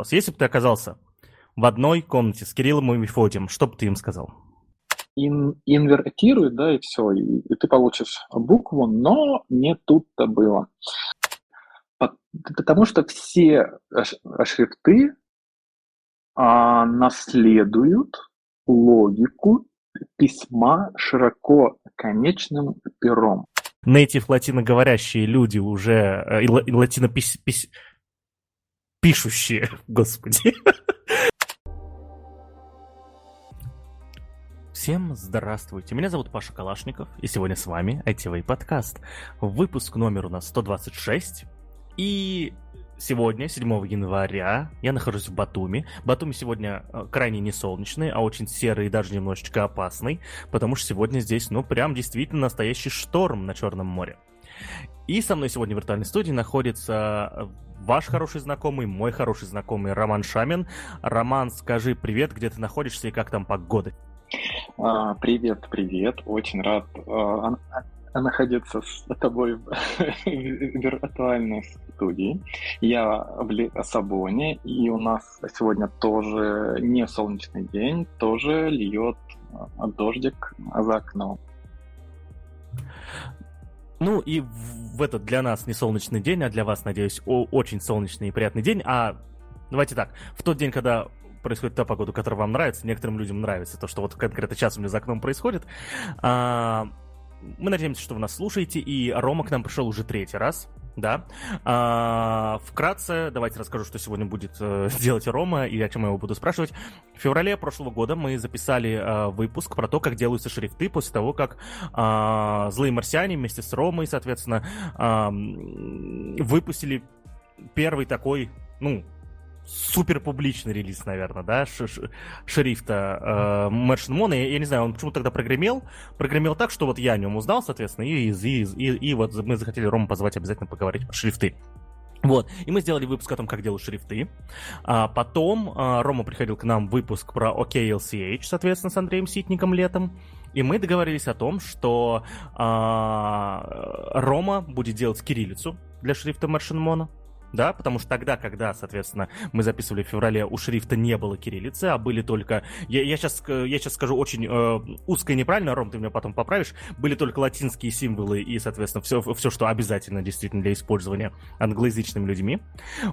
вопрос. Если бы ты оказался в одной комнате с Кириллом и Мефодием, что бы ты им сказал? Ин, инвертируй, да, и все, и, и ты получишь букву, но не тут-то было. Потому что все шрифты а, наследуют логику письма широко конечным пером. Нейтив латиноговорящие люди уже, э, и латинопис... Пис... пишущие, господи. Всем здравствуйте, меня зовут Паша Калашников, и сегодня с вами ITV подкаст. Выпуск номер у нас 126, и сегодня, 7 января, я нахожусь в Батуми. Батуми сегодня э, крайне не солнечный, а очень серый и даже немножечко опасный, потому что сегодня здесь, ну, прям действительно настоящий шторм на Черном море. И со мной сегодня в виртуальной студии находится э, ваш хороший знакомый, мой хороший знакомый Роман Шамин. Роман, скажи привет, где ты находишься и как там погода? А, привет, привет. Очень рад а, находиться с тобой в виртуальной студии. Я в Лиссабоне, и у нас сегодня тоже не солнечный день, тоже льет а, дождик за окном. Ну и в этот для нас не солнечный день, а для вас, надеюсь, очень солнечный и приятный день. А давайте так, в тот день, когда происходит та погода, которая вам нравится, некоторым людям нравится то, что вот конкретно сейчас у меня за окном происходит, а, мы надеемся, что вы нас слушаете, и Рома к нам пришел уже третий раз. Да. А, вкратце, давайте расскажу, что сегодня будет э, делать Рома и о чем я его буду спрашивать. В феврале прошлого года мы записали э, выпуск про то, как делаются шрифты после того, как э, злые марсиане вместе с Ромой, соответственно, э, выпустили первый такой, ну, супер публичный релиз, наверное, да, ш -ш шрифта э, Merchant Moon. Я, я не знаю, он почему тогда прогремел. Прогремел так, что вот я о нем узнал, соответственно, и, и, и, и вот мы захотели Рому позвать обязательно поговорить про шрифты. Вот, и мы сделали выпуск о том, как делают шрифты. А потом а, Рома приходил к нам выпуск про OKLCH, соответственно, с Андреем Ситником летом. И мы договорились о том, что а, Рома будет делать кириллицу для шрифта Merchant да, потому что тогда, когда, соответственно, мы записывали в феврале, у шрифта не было кириллицы, а были только, я, я, сейчас, я сейчас скажу очень э, узко и неправильно, Ром, ты меня потом поправишь, были только латинские символы и, соответственно, все, все что обязательно действительно для использования англоязычными людьми,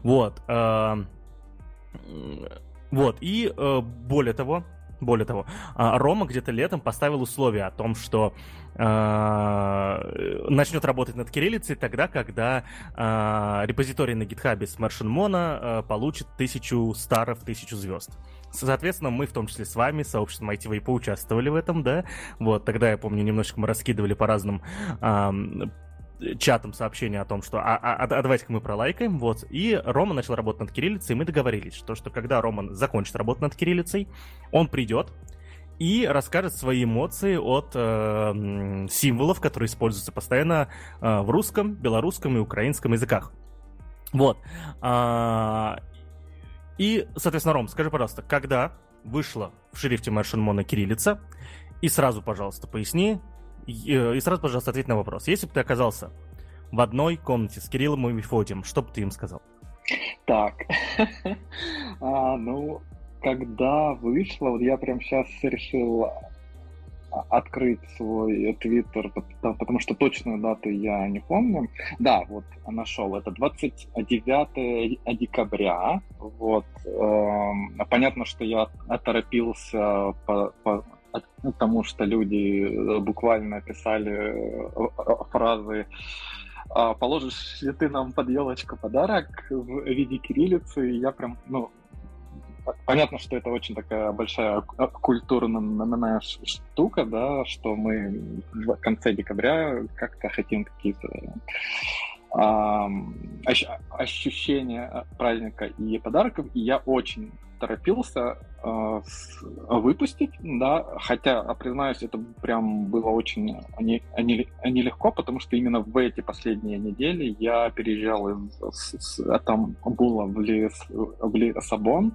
вот, э, вот, и э, более того, более того, а, Рома где-то летом поставил условие о том, что э, начнет работать над кириллицей тогда, когда э, репозиторий на гитхабе с Маршинмона э, получит тысячу старов, тысячу звезд. Соответственно, мы, в том числе с вами, сообществом ITV, поучаствовали в этом, да. Вот, тогда, я помню, немножечко мы раскидывали по разным чатом сообщение о том, что а, а, а давайте-ка мы пролайкаем, вот, и Рома начал работать над кириллицей, и мы договорились, что, что когда Рома закончит работу над кириллицей, он придет и расскажет свои эмоции от э, символов, которые используются постоянно э, в русском, белорусском и украинском языках. Вот. А, и, соответственно, Ром, скажи, пожалуйста, когда вышла в шрифте Маршинмона кириллица, и сразу, пожалуйста, поясни, И, сразу, пожалуйста, ответь на вопрос. Если бы ты оказался в одной комнате с Кириллом и Мефодием, что бы ты им сказал? Так, а, ну, когда вышло, вот я прям сейчас решил а, открыть свой твиттер, потому что точную дату я не помню. Да, вот нашел. Это 29 декабря. Вот. Эм, понятно, что я оторопился по, по, потому что люди э, буквально писали э, фразы «А положишь ли ты нам под елочку подарок в виде кириллицы, и я прям, ну, понятно, что это очень такая большая культурная штука, да, что мы в конце декабря как-то хотим какие-то ощущения праздника и подарков, и я очень торопился э, выпустить, да, хотя, признаюсь, это прям было очень не, не, нелегко, потому что именно в эти последние недели я переезжал из Стамбула в, Лис, в Лиссабон,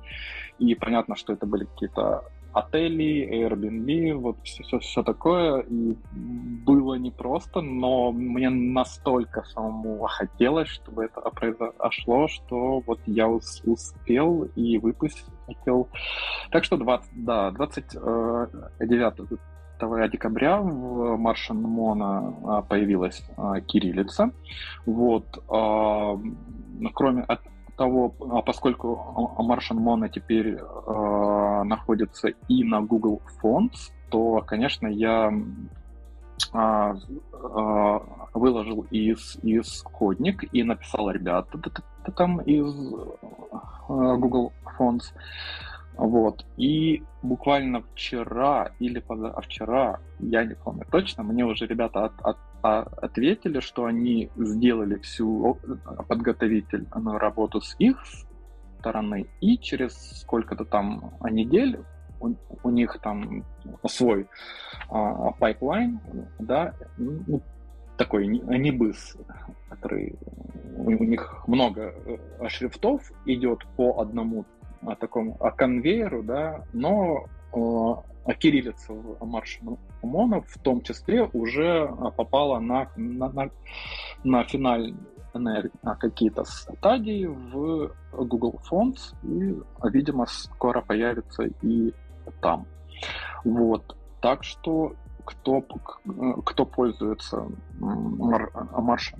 и понятно, что это были какие-то отелей, Airbnb, вот все, все, все такое. И было непросто, но мне настолько самому хотелось, чтобы это произошло, что вот я успел и выпустил. Так что 20, да, 29 декабря в Martian Mono а, появилась а, кириллица. Вот. А, кроме того, поскольку Martian Mono теперь находится и на Google Fonts, то, конечно, я выложил из, исходник и написал ребята там из Google Fonts. Вот. И буквально вчера или позавчера, я не помню точно, мне уже ребята от, от, от, ответили, что они сделали всю подготовительную работу с их стороны, и через сколько-то там недель у, у них там свой а, да, ну, такой небыс, который у, них много э, шрифтов идет по одному о таком о конвейеру, да, но а кириллица в ОМОНа в том числе уже а, попала на, на, на, на финальные на какие-то стадии в Google Fonts и, видимо, скоро появится и там. Вот. Так что кто, кто пользуется Марш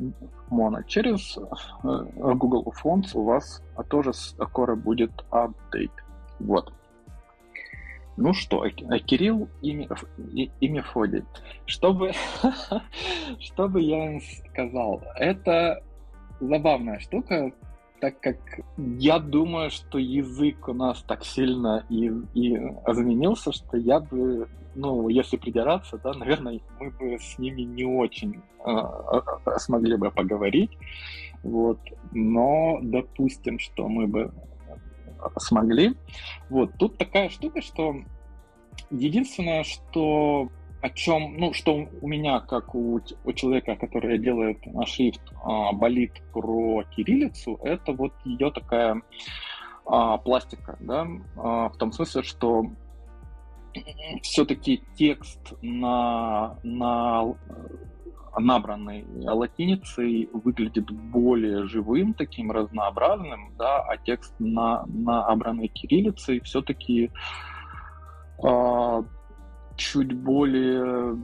Mono через э, Google Fonts, у вас тоже скоро будет апдейт. Вот. Ну что, Кирилл и, и, и Мефодий. Чтобы, чтобы я им сказал, это забавная штука, так как я думаю, что язык у нас так сильно и, и изменился, что я бы, ну, если придираться, да, наверное, мы бы с ними не очень э, смогли бы поговорить, вот, но допустим, что мы бы смогли. Вот, тут такая штука, что единственное, что о чем, ну, что у меня, как у, у человека, который делает шрифт, а, болит про кириллицу, это вот ее такая а, пластика, да, а, в том смысле, что все-таки текст на, на набранный латиницей выглядит более живым, таким разнообразным, да, а текст на, набранный кириллицей все-таки э, чуть более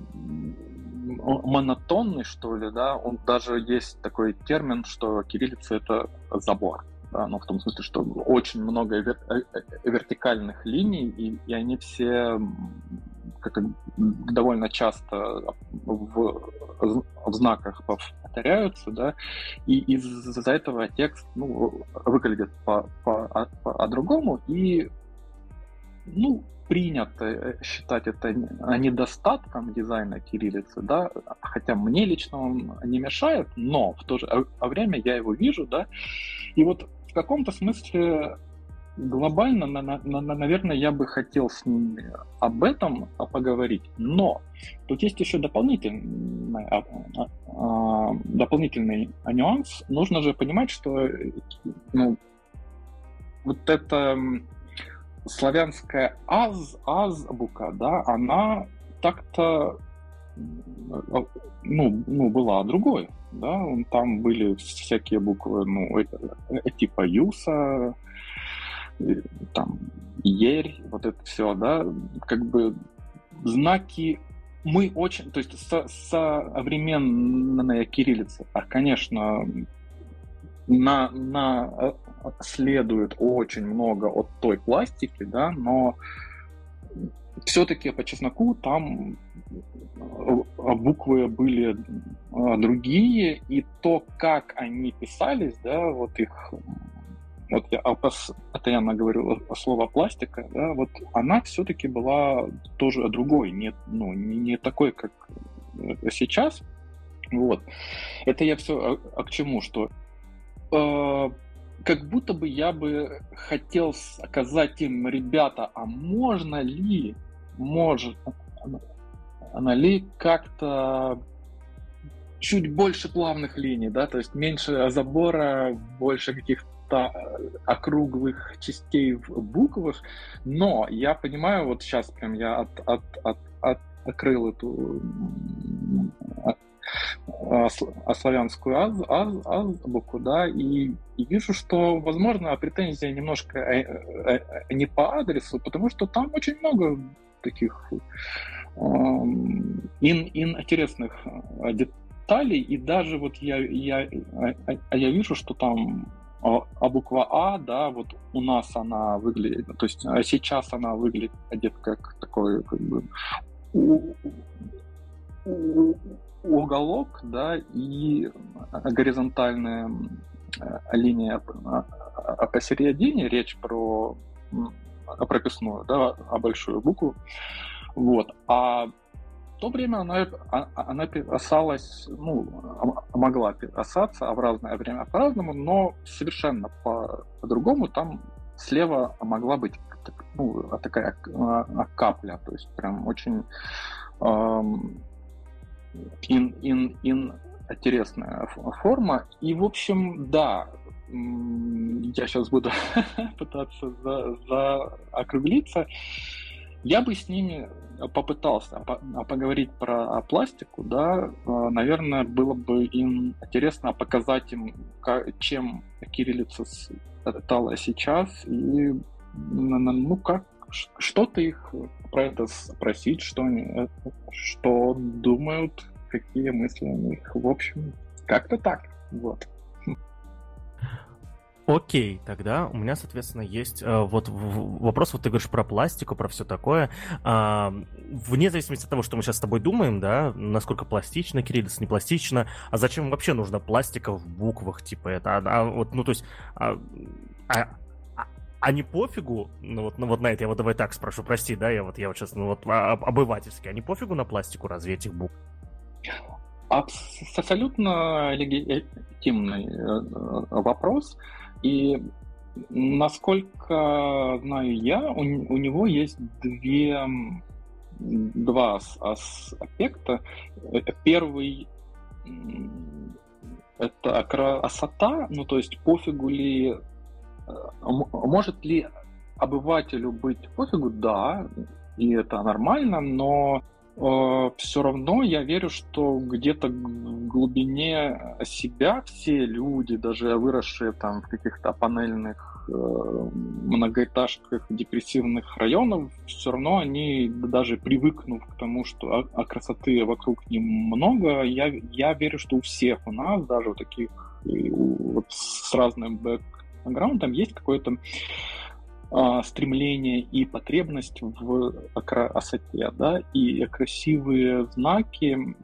монотонный, что ли, да, он даже есть такой термин, что кириллица это забор, ну, в том смысле, что очень много вер- э, э, вертикальных линий, и, и они все как довольно часто в, в знаках повторяются, да, и из-за этого текст ну, выглядит по, по, по, по-другому, и ну, принято э, считать это недостатком дизайна кириллицы, да, хотя мне лично он не мешает, но в то же время я его вижу, да, и вот каком-то смысле глобально, на, на, на, наверное, я бы хотел с ними об этом поговорить, но тут есть еще дополнительный, а, а, а, дополнительный нюанс. Нужно же понимать, что ну, вот это славянская аз, азбука, да, она так-то ну, ну, была другой, да, там были всякие буквы, ну, э, типа Юса, там, Ерь, вот это все, да, как бы знаки мы очень, то есть со, современная кириллица, а, конечно, на, на э, следует очень много от той пластики, да, но все-таки по чесноку там э, буквы были э, другие, и то, как они писались, да, вот их, вот я постоянно говорю слово пластика, да, вот она все-таки была тоже другой, не, ну, не такой, как сейчас, вот. Это я все а, а к чему, что э, как будто бы я бы хотел сказать им, ребята, а можно ли, может, она ли как-то чуть больше плавных линий, да, то есть меньше забора, больше каких-то каких-то округлых частей в буквах, но я понимаю, вот сейчас прям я от, от, от, от открыл эту а славянскую аз, аз, азбуку, да, и, и вижу, что, возможно, претензия немножко э, э, э, не по адресу, потому что там очень много таких ин, интересных деталей, и даже вот я, я, я вижу, что там а буква А, да, вот у нас она выглядит, то есть сейчас она выглядит как такой как бы уголок, да, и горизонтальная линия посередине, речь про прописную, да, а большую букву. Вот. А в то время она, а, она писалась, ну, могла писаться, а в разное время по-разному, но совершенно по- по-другому. Там слева могла быть ну, такая капля, то есть прям очень ин, ин, ин интересная форма. И, в общем, да, я сейчас буду пытаться за, заокруглиться. Я бы с ними попытался поговорить про пластику, да, э, наверное, было бы им интересно показать им, чем кириллица стала сейчас, и ну как что-то их про это спросить, что они, э, что думают, какие мысли у них. В общем, как-то так. Вот. Окей, тогда у меня, соответственно, есть э, вот вопрос, вот ты говоришь про пластику, про все такое. Э, вне зависимости от того, что мы сейчас с тобой думаем, да, насколько пластично кириллица, не пластично, а зачем вообще нужна пластика в буквах, типа это, а, а вот, ну то есть, а, а, а не пофигу, ну вот, ну вот на это я вот давай так спрошу, прости, да, я вот я вот сейчас, ну вот а, обывательски, а не пофигу на пластику разве этих букв? Абсолютно легитимный э, вопрос. И насколько знаю я, у, у него есть две, два аспекта. Э, первый это красота, ну то есть пофигу ли, э, может ли обывателю быть пофигу, да, и это нормально, но все равно я верю, что где-то в глубине себя все люди, даже выросшие там в каких-то панельных э, многоэтажках депрессивных районов, все равно они, даже привыкнув к тому, что а, а красоты вокруг немного, я, я верю, что у всех у нас, даже у таких вот с разным бэкграундом, есть какое-то а, стремление и потребность в красоте, да, и красивые знаки,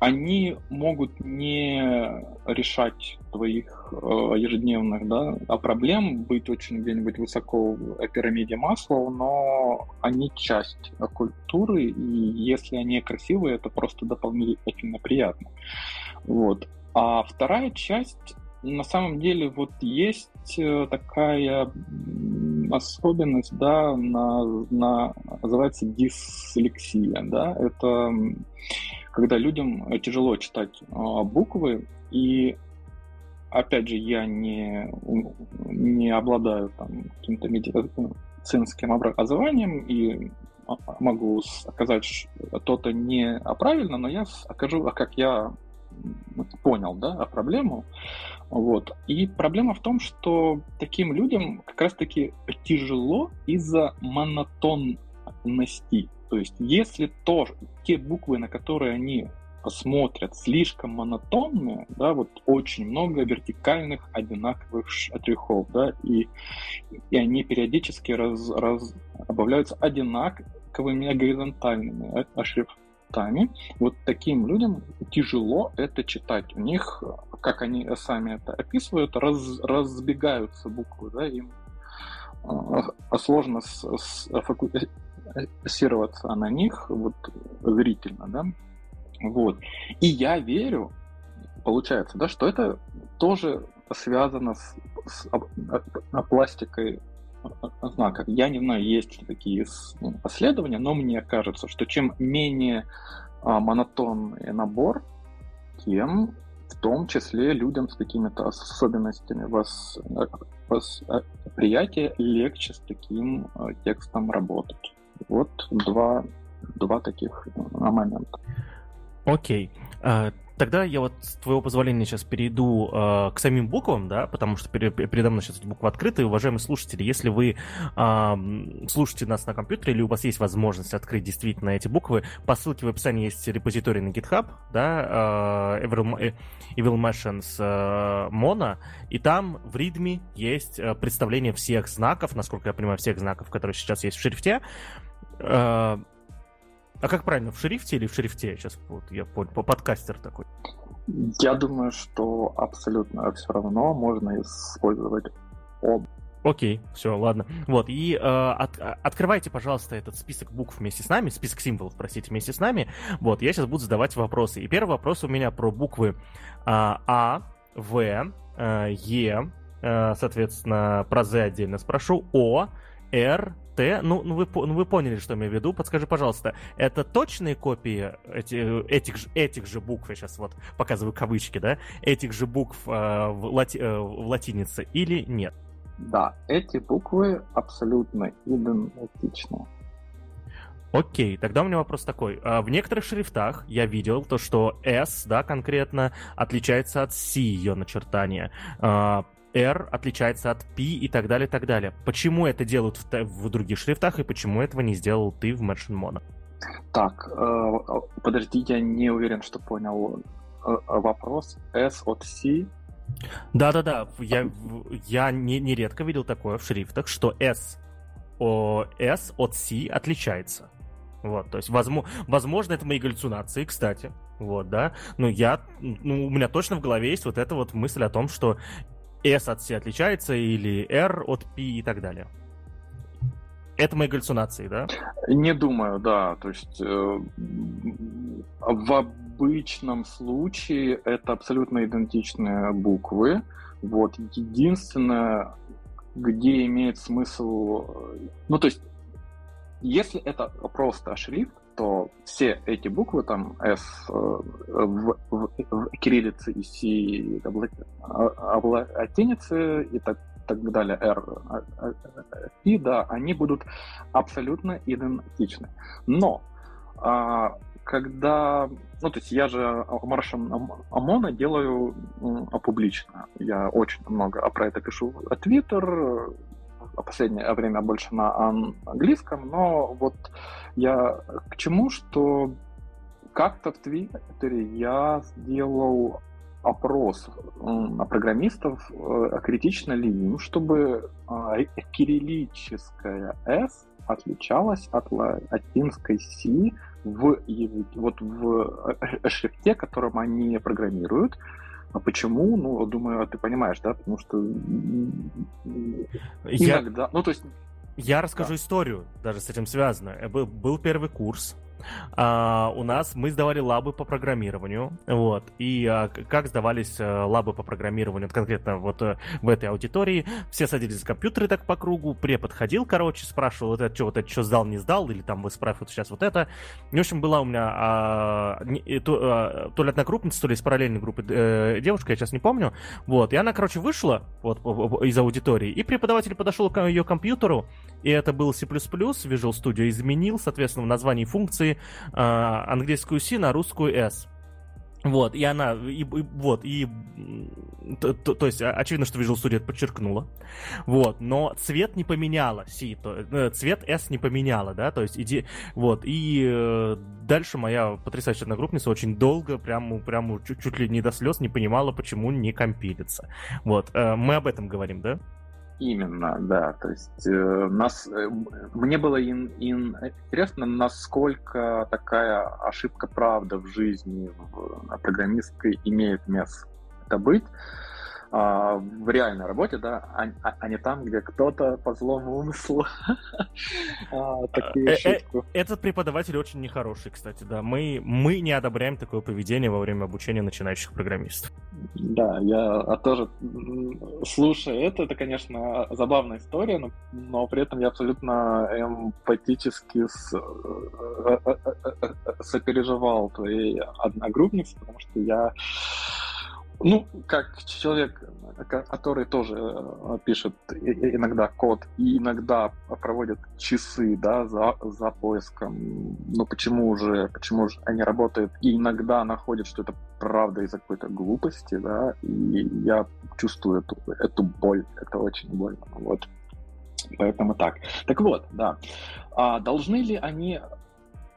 они могут не решать твоих э, ежедневных да, а проблем, быть очень где-нибудь высоко в пирамиде масла, но они часть культуры, и если они красивые, это просто дополнительно приятно. Вот. А вторая часть на самом деле вот есть э, такая особенность, да, на, на, называется дислексия, да, это когда людям тяжело читать а, буквы, и опять же, я не, не обладаю там каким-то медицинским образованием и а, могу сказать что-то не правильно, но я окажу, как я понял, да, проблему. Вот. И проблема в том, что таким людям как раз-таки тяжело из-за монотонности. То есть, если то, те буквы, на которые они смотрят, слишком монотонные, да, вот очень много вертикальных одинаковых штрихов, да, и, и они периодически раз, раз, обавляются одинаковыми горизонтальными шрифтами местами, вот таким людям тяжело это читать. У них, как они сами это описывают, раз, разбегаются буквы, да, им э, сложно с, с, фокусироваться на них вот зрительно, да. Вот. И я верю, получается, да, что это тоже связано с, с пластикой знаков. Я не знаю, есть ли такие исследования, но мне кажется, что чем менее а, монотонный набор, тем в том числе людям с какими-то особенностями вос, восприятия легче с таким текстом работать. Вот два, два таких момента. Окей. Okay. Тогда я вот, с твоего позволения, сейчас перейду э, к самим буквам, да, потому что перед, передо мной сейчас эти буквы открыты. Уважаемые слушатели, если вы э, слушаете нас на компьютере или у вас есть возможность открыть действительно эти буквы, по ссылке в описании есть репозиторий на GitHub, да, э, Evil, э, Machines э, Mono, и там в README есть э, представление всех знаков, насколько я понимаю, всех знаков, которые сейчас есть в шрифте. Э, а как правильно, в шрифте или в шрифте? Сейчас вот я понял, по подкастер такой. Я думаю, что абсолютно все равно можно использовать оба. Окей, все, ладно. Вот, и э, от, открывайте, пожалуйста, этот список букв вместе с нами, список символов, простите, вместе с нами. Вот, я сейчас буду задавать вопросы. И первый вопрос у меня про буквы э, А, В, э, Е, э, соответственно, про З отдельно спрошу, О, Р, Т. Ну, ну, вы, ну вы поняли, что я имею в виду. Подскажи, пожалуйста, это точные копии эти, этих, же, этих же букв, я сейчас вот показываю кавычки, да, этих же букв э, в, лати, э, в латинице или нет? Да, эти буквы абсолютно идентичны. Окей, тогда у меня вопрос такой. А в некоторых шрифтах я видел то, что S, да, конкретно, отличается от C ее начертания. R отличается от P и так далее, и так далее. Почему это делают в, в других шрифтах и почему этого не сделал ты в Merchant Mono? Так, э, подожди, я не уверен, что понял э, вопрос. S от C да-да-да, я, я не, нередко видел такое в шрифтах, что S, о, S от C отличается. Вот, то есть, возможно, возможно, это мои галлюцинации, кстати. Вот, да. Но я, ну, у меня точно в голове есть вот эта вот мысль о том, что S от C отличается, или R от P и так далее. Это мои галлюцинации, да? Не думаю, да. То есть э, в обычном случае это абсолютно идентичные буквы. Вот единственное, где имеет смысл, э, ну то есть, если это просто шрифт, то все эти буквы, там S э, в, в, в кириллице и C в латинице и так, так далее, R и да, они будут абсолютно идентичны. Но а, когда, ну, то есть я же маршем ОМОНа делаю публично. Я очень много про это пишу в Твиттер, а последнее время больше на английском, но вот я к чему, что как-то в Твиттере я сделал опрос на программистов, э, критично ли им, чтобы а, кириллическая S отличалась от латинской C в, вот в э, шрифте, которым они программируют. А почему? Ну, думаю, ты понимаешь, да? Потому что я... иногда... Ну, то есть... Я расскажу да. историю, даже с этим связано. Был, был первый курс, а, у нас мы сдавали лабы по программированию, вот, и а, как сдавались а, лабы по программированию, конкретно вот а, в этой аудитории, все садились за компьютеры так по кругу, препод ходил, короче, спрашивал, вот это что, вот это что сдал, не сдал, или там вы спрашиваете сейчас вот это. И, в общем, была у меня а, не, то, а, то ли одногруппница, то ли из параллельной группы э, девушка, я сейчас не помню, вот, и она, короче, вышла вот из аудитории, и преподаватель подошел к ее компьютеру, и это был C++, Visual Studio изменил, соответственно, в названии функции э, английскую C на русскую S. Вот, и она, и, и, вот, и, то, то, то есть, очевидно, что Visual Studio это подчеркнула, вот, но цвет не поменяла, C, то, э, цвет S не поменяла, да, то есть, иди, вот, и э, дальше моя потрясающая одногруппница очень долго, прямо, прямо чуть, чуть ли не до слез не понимала, почему не компилится, вот, э, мы об этом говорим, да? Именно, да. То есть э, нас, э, мне было ин, ин, интересно, насколько такая ошибка правда в жизни в, программистской имеет место быть в реальной работе, да, а, а, а не там, где кто-то по злому умыслу а, такую э, ошибку. Этот преподаватель очень нехороший, кстати, да. Мы, мы не одобряем такое поведение во время обучения начинающих программистов. Да, я тоже слушаю это, это, конечно, забавная история, но, но при этом я абсолютно эмпатически с, э, э, сопереживал твоей одногруппнице, потому что я Ну, как человек, который тоже э, пишет иногда код и иногда проводит часы, да, за, за поиском, ну почему уже, почему же они работают, и иногда находят, что это правда из-за какой-то глупости, да, и я чувствую эту, эту боль, это очень больно, вот. Поэтому так. Так вот, да. А должны ли они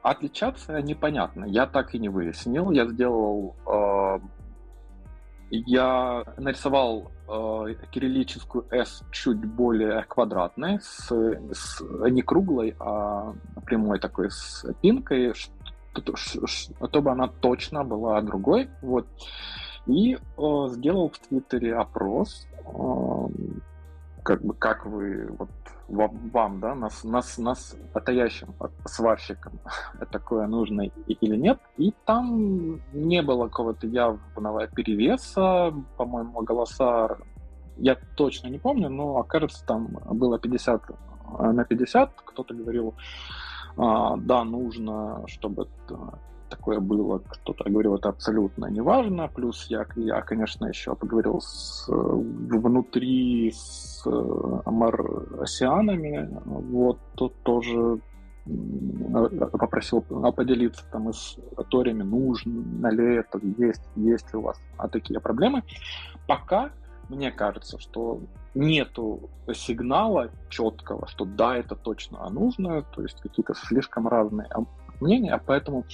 отличаться, непонятно. Я так и не выяснил. Я сделал э, я нарисовал э, кириллическую S чуть более квадратной, с, с, не круглой, а прямой такой с пинкой, чтобы она точно была другой. Вот. И э, сделал в Твиттере опрос, э, как бы как вы вот вам, да, нас, нас, нас отаящим сварщикам такое нужно или нет. И там не было какого-то явного перевеса, по-моему, голоса я точно не помню, но, окажется, там было 50 на 50. Кто-то говорил, а, да, нужно, чтобы такое было, кто-то говорил, это абсолютно неважно. Плюс я, я конечно, еще поговорил с, внутри с марсианами, вот, тут тоже попросил поделиться там историями, нужно ли это, есть, есть ли у вас а такие проблемы. Пока мне кажется, что нету сигнала четкого, что да, это точно нужно, то есть какие-то слишком разные мнения, поэтому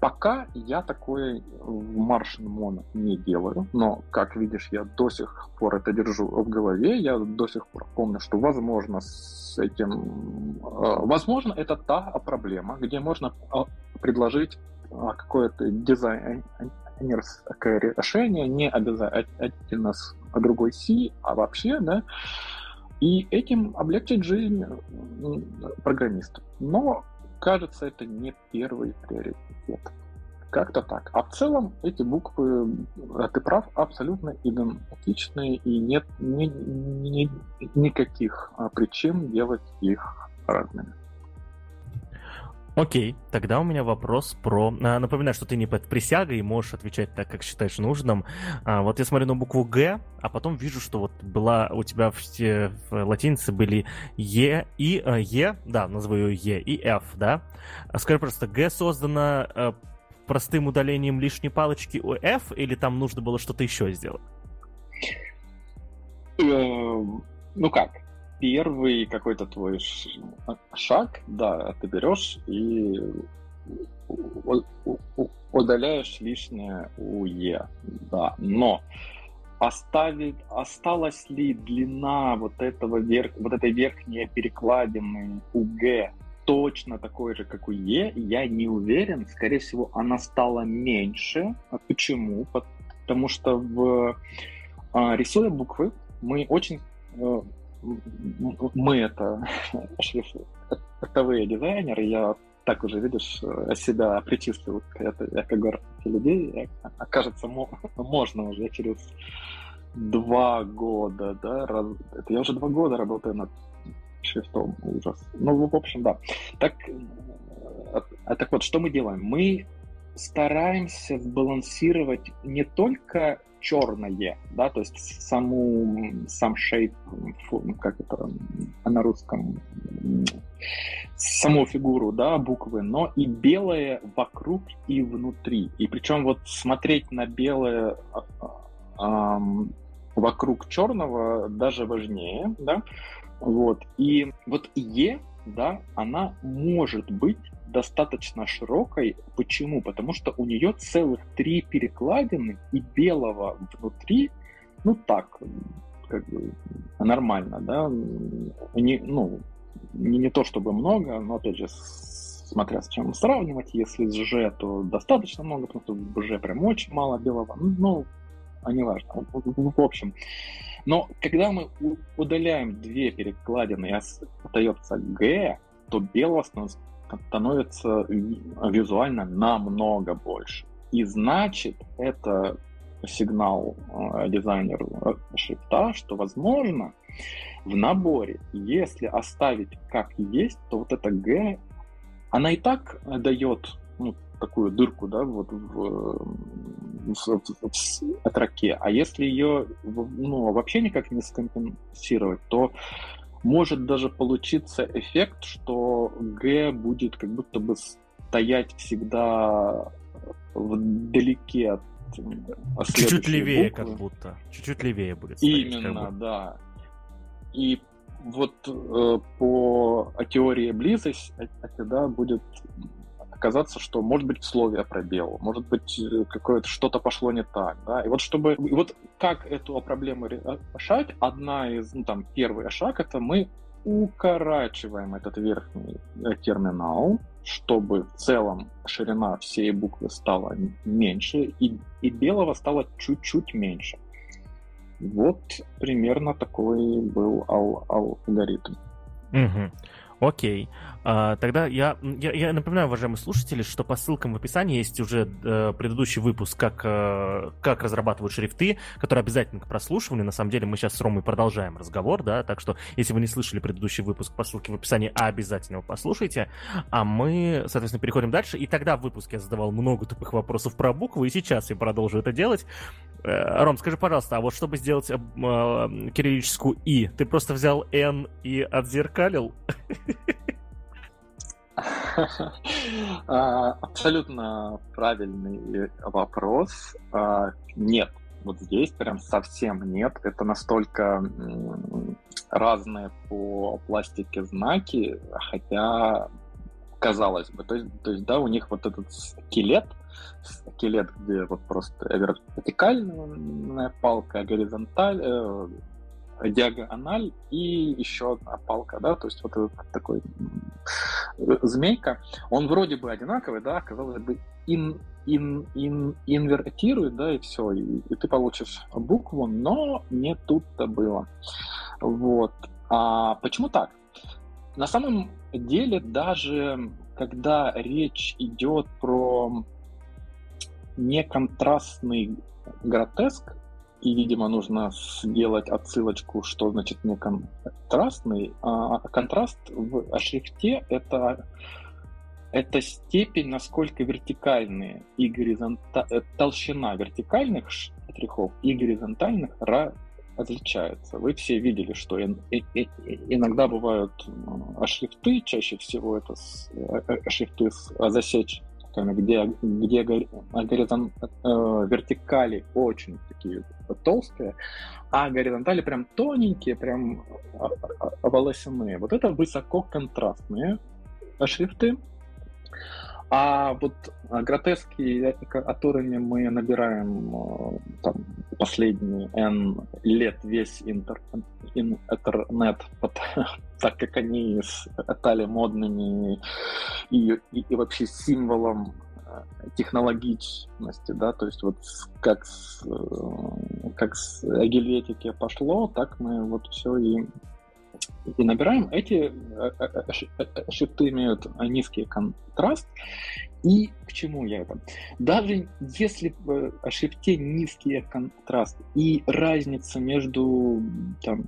пока я такое в Martian Mono не делаю, но, как видишь, я до сих пор это держу в голове, я до сих пор помню, что, возможно, с этим... А, возможно, это та проблема, где можно а, предложить какое-то дизайнерское решение, не обязательно с другой C, а вообще, да, и этим облегчить жизнь программистов. Но кажется, это не первый приоритет. Как-то так. А в целом эти буквы, э, ты прав, абсолютно идентичные, и нет ни, ни, никаких а, причин делать их разными. Окей, тогда у меня вопрос про... А, напоминаю, что ты не под присягой и можешь отвечать так, как считаешь нужным. А, вот я смотрю на букву Г, а потом вижу, что вот была у тебя в, в латинице были Е и э, Е, да, назову Е, и F, да? А скажи просто, Г создана э, простым удалением лишней палочки у F, или там нужно было что-то еще сделать? Эм, ну как, первый какой-то твой шаг, да, ты берешь и удаляешь лишнее у Е, да, но оставит, осталась ли длина вот этого верх, вот этой верхней перекладины у Г точно такой же, как у Е, я не уверен. Скорее всего, она стала меньше. А почему? Потому что в а, рисуя буквы мы очень э, мы это шрифтовые дизайнеры, я так уже, видишь, себя причислил к этой категории людей. Окажется, можно уже через два года, да, раз... это я уже два года работаю над шрифтом, ужас. Ну, в общем, да. Так, а, так вот, что мы делаем? Мы стараемся сбалансировать не только черное, да, то есть саму, сам шейп, как это на русском, саму фигуру, да, буквы, но и белое вокруг и внутри. И причем вот смотреть на белое эм, вокруг черного даже важнее, да, вот. И вот Е, да, она может быть достаточно широкой. Почему? Потому что у нее целых три перекладины и белого внутри, ну так, как бы нормально, да, не, ну, не, не то чтобы много, но опять же, смотря с чем сравнивать, если с Ж, то достаточно много, потому что в Ж прям очень мало белого, ну, а не важно. В общем, но когда мы удаляем две перекладины и остается Г, то белого становится визуально намного больше. И значит, это сигнал э, дизайнеру э, шрифта, что, возможно, в наборе, если оставить как есть, то вот эта Г, она и так дает ну, такую дырку, да, вот в, в, в, в строке. А если ее ну, вообще никак не скомпенсировать, то может даже получиться эффект, что Г будет как будто бы стоять всегда вдалеке от Чуть-чуть левее, буквы. как будто. Чуть-чуть левее будет. Стоять, Именно, да. И вот э, по теории близость тогда будет оказаться, что может быть в слове пробел, может быть э, какое-то что-то пошло не так, да, и вот чтобы, и вот как эту проблему решать, одна из, ну там, первый шаг, это мы укорачиваем этот верхний э, терминал, чтобы в целом ширина всей буквы стала меньше, и, и белого стало чуть-чуть меньше. Вот примерно такой был ал- алгоритм. Угу. Окей. А, тогда я, я, я напоминаю, уважаемые слушатели, что по ссылкам в описании есть уже э, предыдущий выпуск, как, э, как разрабатывают шрифты, который обязательно к прослушиванию. На самом деле мы сейчас с Ромой продолжаем разговор, да, так что если вы не слышали предыдущий выпуск по ссылке в описании, обязательно его послушайте. А мы, соответственно, переходим дальше. И тогда в выпуске я задавал много тупых вопросов про буквы, и сейчас я продолжу это делать. Э, Ром, скажи, пожалуйста, а вот чтобы сделать э, э кириллическую «и», ты просто взял «н» и отзеркалил? А, абсолютно правильный вопрос. А, нет, вот здесь прям совсем нет. Это настолько разные по пластике знаки, хотя казалось бы, то есть, то есть да, у них вот этот скелет, скелет, где вот просто вертикальная палка, горизонталь, э, диагональ и еще одна палка, да, то есть вот этот такой змейка, он вроде бы одинаковый, да, казалось бы, ин, ин, ин, инвертирует, да, и все, и, и ты получишь букву, но не тут-то было. Вот. А почему так? На самом деле, даже когда речь идет про неконтрастный гротеск, и, видимо, нужно сделать отсылочку, что значит не контрастный. А контраст в шрифте это, это степень, насколько вертикальные и горизонта... Э, толщина вертикальных штрихов и горизонтальных различается. Вы все видели, что иногда бывают шрифты, чаще всего это э, шрифты с засечь где, где горизон, э, вертикали очень такие толстые, а горизонтали прям тоненькие, прям а, а, а, волосяные. Вот это высококонтрастные шрифты. А вот гротески, которыми мы набираем э, там, последние N лет весь интер, интернет, так как они стали модными и, и, и вообще символом э, технологичности, да, то есть вот как с, э, как с гельветики пошло, так мы вот все и и набираем, эти э, э, э, шрифты имеют низкий контраст. И к чему я это? Даже если в шрифте низкий контраст и разница между там,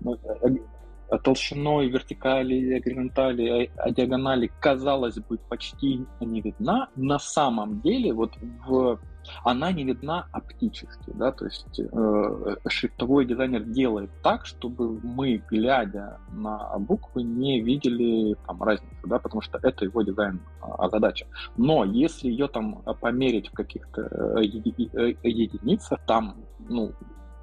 толщиной вертикали, горизонтали, а диагонали, казалось бы, почти не видна, на самом деле вот в она не видна оптически, да, то есть э, шрифтовой дизайнер делает так, чтобы мы, глядя на буквы, не видели там разницу, да, потому что это его дизайн а, задача. Но если ее там померить в каких-то э, э, единицах, там, ну,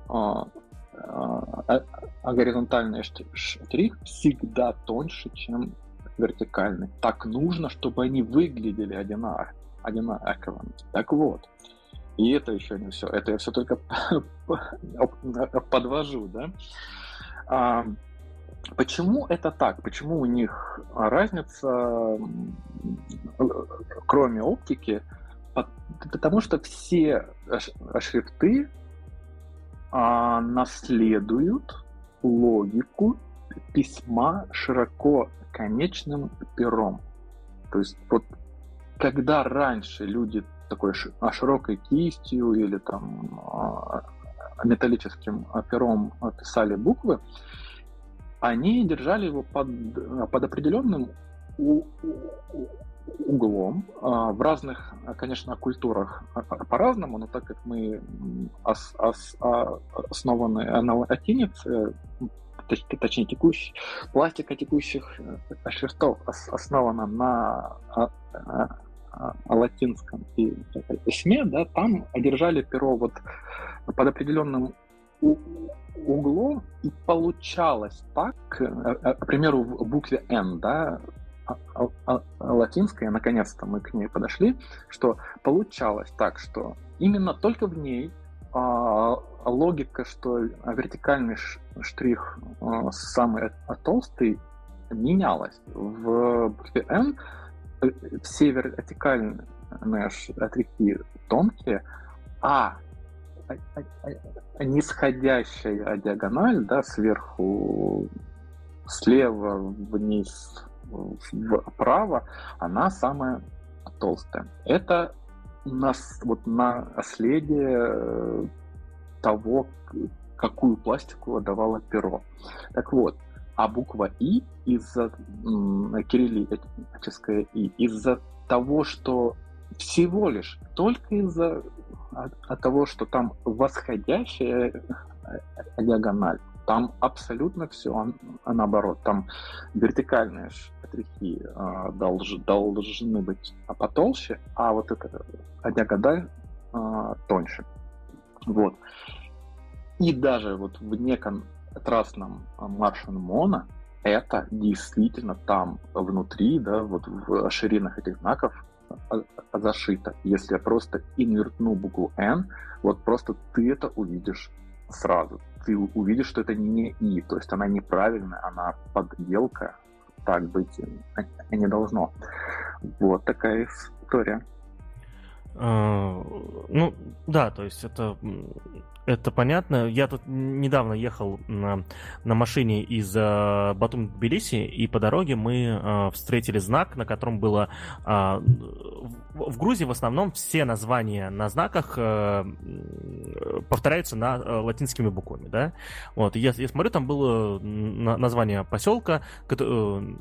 а, а, а горизонтальный штрих всегда тоньше, чем вертикальный. Так нужно, чтобы они выглядели одинаково. одинаково. Так вот, и это еще не все. Это я все только подвожу, да. А, почему это так? Почему у них разница, кроме оптики? Потому что все шрифты а, наследуют логику письма широко конечным пером. То есть вот когда раньше люди такой а, широкой кистью или там а, металлическим пером писали буквы, они держали его под, под определенным углом. А, в разных, конечно, культурах по-разному, но так как мы ос, ос, а, основаны на латинице, точнее текущий, пластика текущих э, шрифтов основана на латинском и письме, да, там одержали перо вот под определенным углом, и получалось так, э, э, к примеру, в букве N, да, а, а, а, латинская, наконец-то мы к ней подошли, что получалось так, что именно только в ней логика, что вертикальный штрих самый толстый, менялась. В букве N все вертикальные штрихи тонкие, а нисходящая диагональ, да, сверху слева вниз вправо, она самая толстая. Это нас вот наследие э, того, какую пластику давало перо. Так вот, а буква И из-за кириллическая И, из-за того, что всего лишь только из-за от, от того, что там восходящая э, диагональ, там абсолютно все а наоборот. Там вертикальные штрихи э, долж, должны быть потолще, а вот эта диагональ э, тоньше. Вот. И даже вот в неконтрастном Martian Mono это действительно там внутри, да, вот в ширинах этих знаков зашито. Если я просто инвертну букву N, вот просто ты это увидишь сразу. Ты увидишь, что это не И, то есть она неправильная, она подделка. Так быть не должно. Вот такая история. А, ну, да, то есть это это понятно. Я тут недавно ехал на, на машине из э, Батум Тбилиси, и по дороге мы э, встретили знак, на котором было... Э, в, в Грузии в основном все названия на знаках э, повторяются на э, латинскими буквами, да? Вот, я, я смотрю, там было на, название поселка, который,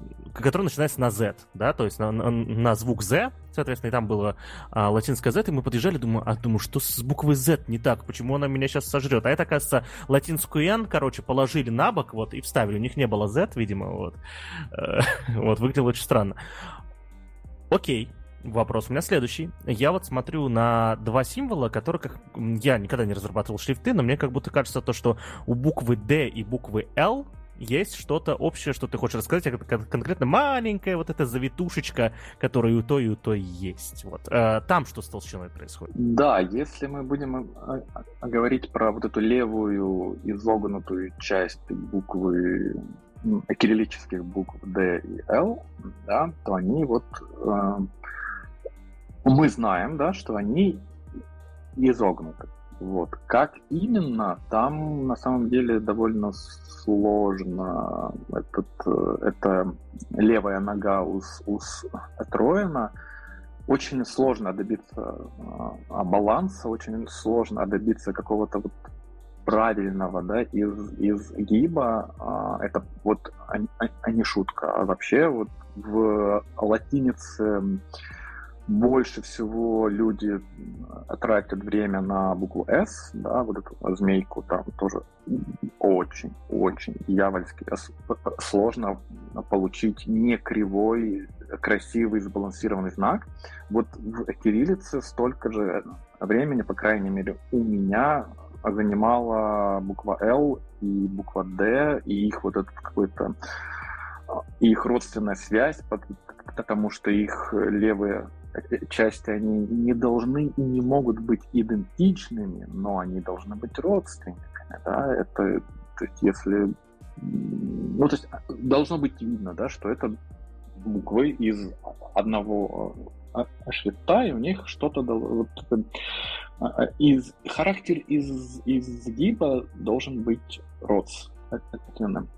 э, начинается на Z, да, то есть на, на, на звук Z, соответственно, и там было э, латинское Z, и мы подъезжали, думаю, а думаю, что с буквой Z не так, почему она меня сейчас сожрет. А это, оказывается, латинскую N, короче, положили на бок, вот, и вставили. У них не было Z, видимо, вот. Э, вот, выглядело очень странно. Окей, Вопрос у меня следующий. Я вот смотрю на два символа, которые как я никогда не разрабатывал шрифты, но мне как будто кажется то, что у буквы D и буквы L есть что-то общее, что ты хочешь рассказать, а конкретно маленькая вот эта завитушечка, которая у той и у той есть. Вот. А, там что с толщиной происходит? Да, если мы будем э, э, говорить про вот эту левую изогнутую часть буквы кириллических букв D и L, да, то они вот э, мы знаем, да, что они изогнуты. Вот. Как именно, там на самом деле довольно сложно. Этот, э, это левая нога у, у Троина. Очень сложно добиться а, баланса, очень сложно добиться какого-то вот правильного, да, из, из гиба. А, это вот а, а, а не шутка. А вообще вот в латинице больше всего люди тратят время на букву S, да, вот эту змейку, там тоже очень-очень дьявольски сложно получить не кривой, красивый, сбалансированный знак. Вот в кириллице столько же времени, по крайней мере, у меня занимала буква L и буква D, и их вот этот какой-то их родственная связь, потому что их левые части, они не должны и не могут быть идентичными, но они должны быть родственниками, да, это, то есть, если, ну, то есть, должно быть видно, да, что это буквы из одного а, шрифта, и у них что-то вот, а, из характер из изгиба должен быть родственным.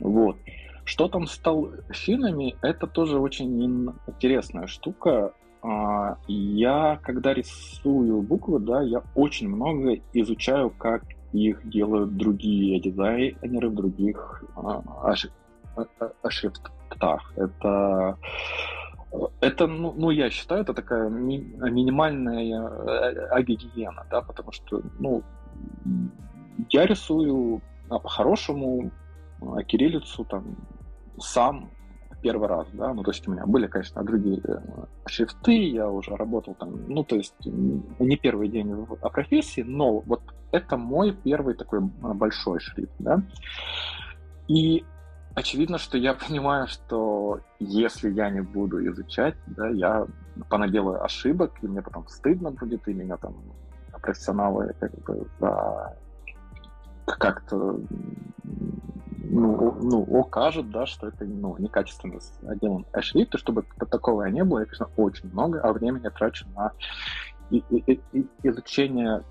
Вот. Что там с толщинами, это тоже очень интересная штука. А, я, когда рисую буквы, да, я очень много изучаю, как их делают другие дизайнеры в других а, шрифтах. Это Это, ну, ну, я считаю, это такая ми- минимальная э, гигиена, да, потому что, ну, я рисую а по-хорошему а кириллицу там сам первый раз, да, ну, то есть у меня были, конечно, другие э, шрифты, я уже работал там, ну, то есть не первый день в профессии, но вот это мой первый такой большой шрифт, да, и очевидно, что я понимаю, что если я не буду изучать, да, я понаделаю ошибок, и мне потом стыдно будет, и меня там профессионалы как бы за как-то ну, ну, укажут, да, что это ну, некачественно сделан шрифт, и чтобы такого не было, я, конечно, очень много а времени трачу на и, и, и, изучение,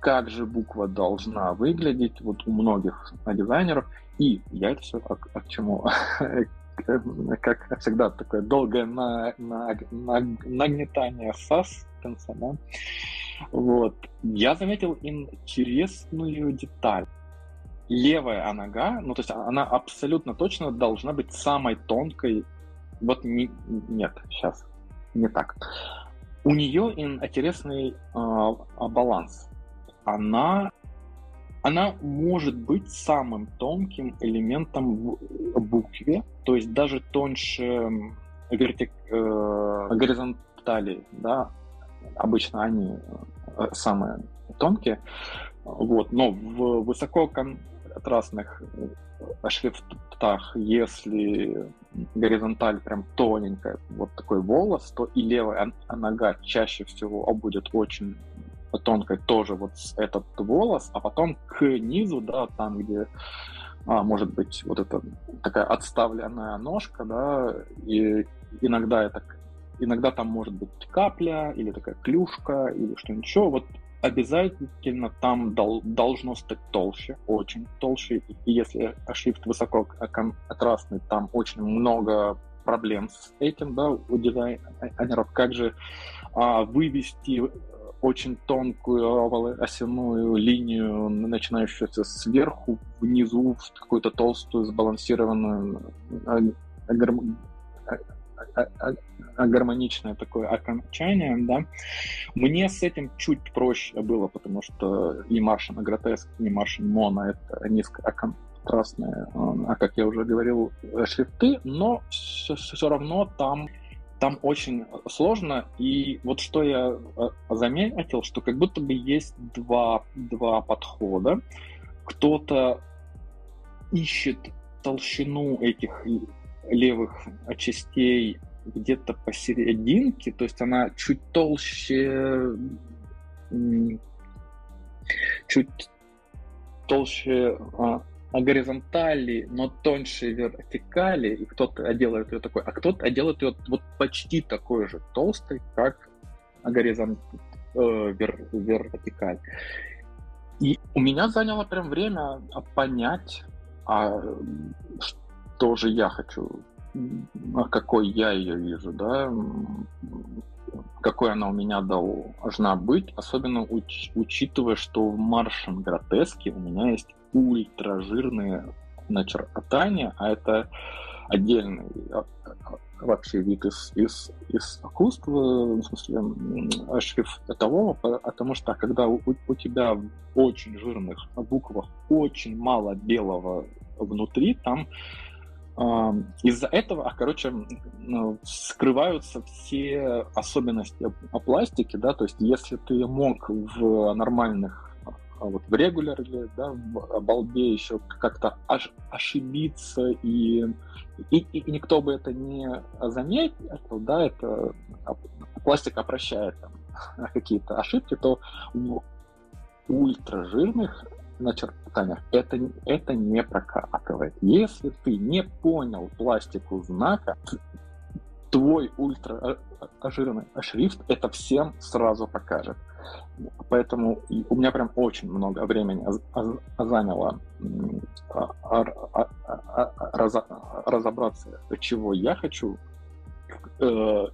как же буква должна выглядеть вот у многих дизайнеров, и я это все а, а к чему? как всегда, такое долгое на, на, на, нагнетание саспенса, да? Вот. Я заметил интересную деталь. Левая нога, ну, то есть она абсолютно точно должна быть самой тонкой. Вот не, нет, сейчас, не так. У нее интересный э, баланс. Она она может быть самым тонким элементом в букве, то есть даже тоньше вертик, э, горизонтали, да, обычно они э, самые тонкие, вот, но в высококонтрастных э, шрифтах, если горизонталь прям тоненькая, вот такой волос, то и левая нога чаще всего будет очень тонкой тоже вот этот волос, а потом к низу, да, там, где а, может быть вот эта такая отставленная ножка, да, и иногда это иногда там может быть капля или такая клюшка или что-нибудь еще. Вот обязательно там дол- должно стать толще, очень толще. И если шрифт высоко контрастный, там очень много проблем с этим, да, у дизайнеров. Как же а, вывести очень тонкую осяную линию, начинающуюся сверху внизу, в какую-то толстую, сбалансированную, а, а, а, гармоничное такое окончание, да. Мне с этим чуть проще было, потому что и Маршин Агротеск, и Маршин Мона — это низкоконтрастные, а, как я уже говорил, шрифты, но все, все равно там там очень сложно, и вот что я э, заметил, что как будто бы есть два, два подхода. Кто-то ищет толщину этих левых частей где-то посерединке, то есть она чуть толще, чуть толще а, горизонтали, но тоньше вертикали, и кто-то делает ее такой, а кто-то делает ее вот почти такой же толстой, как горизонт, э, вер, вертикаль. И у меня заняло прям время понять, а что же я хочу, какой я ее вижу, да, какой она у меня должна быть, особенно уч, учитывая, что в Маршин Гротеске у меня есть ультражирные начертания, а это отдельный а, а, вообще вид из, из, из искусства, в смысле шрифтового, потому что когда у, у тебя в очень жирных буквах очень мало белого внутри, там из-за этого, а, короче, ну, скрываются все особенности пластики, да, то есть если ты мог в нормальных а вот в регуляре, да, в балде еще как-то ошибиться и, и, и никто бы это не заметил, да, это пластик прощает там, какие-то ошибки, то в ультражирных начертаниях это, это не прокатывает. Если ты не понял пластику знака, твой ультра жирный шрифт это всем сразу покажет. Поэтому у меня прям очень много времени заняло разобраться, чего я хочу, э,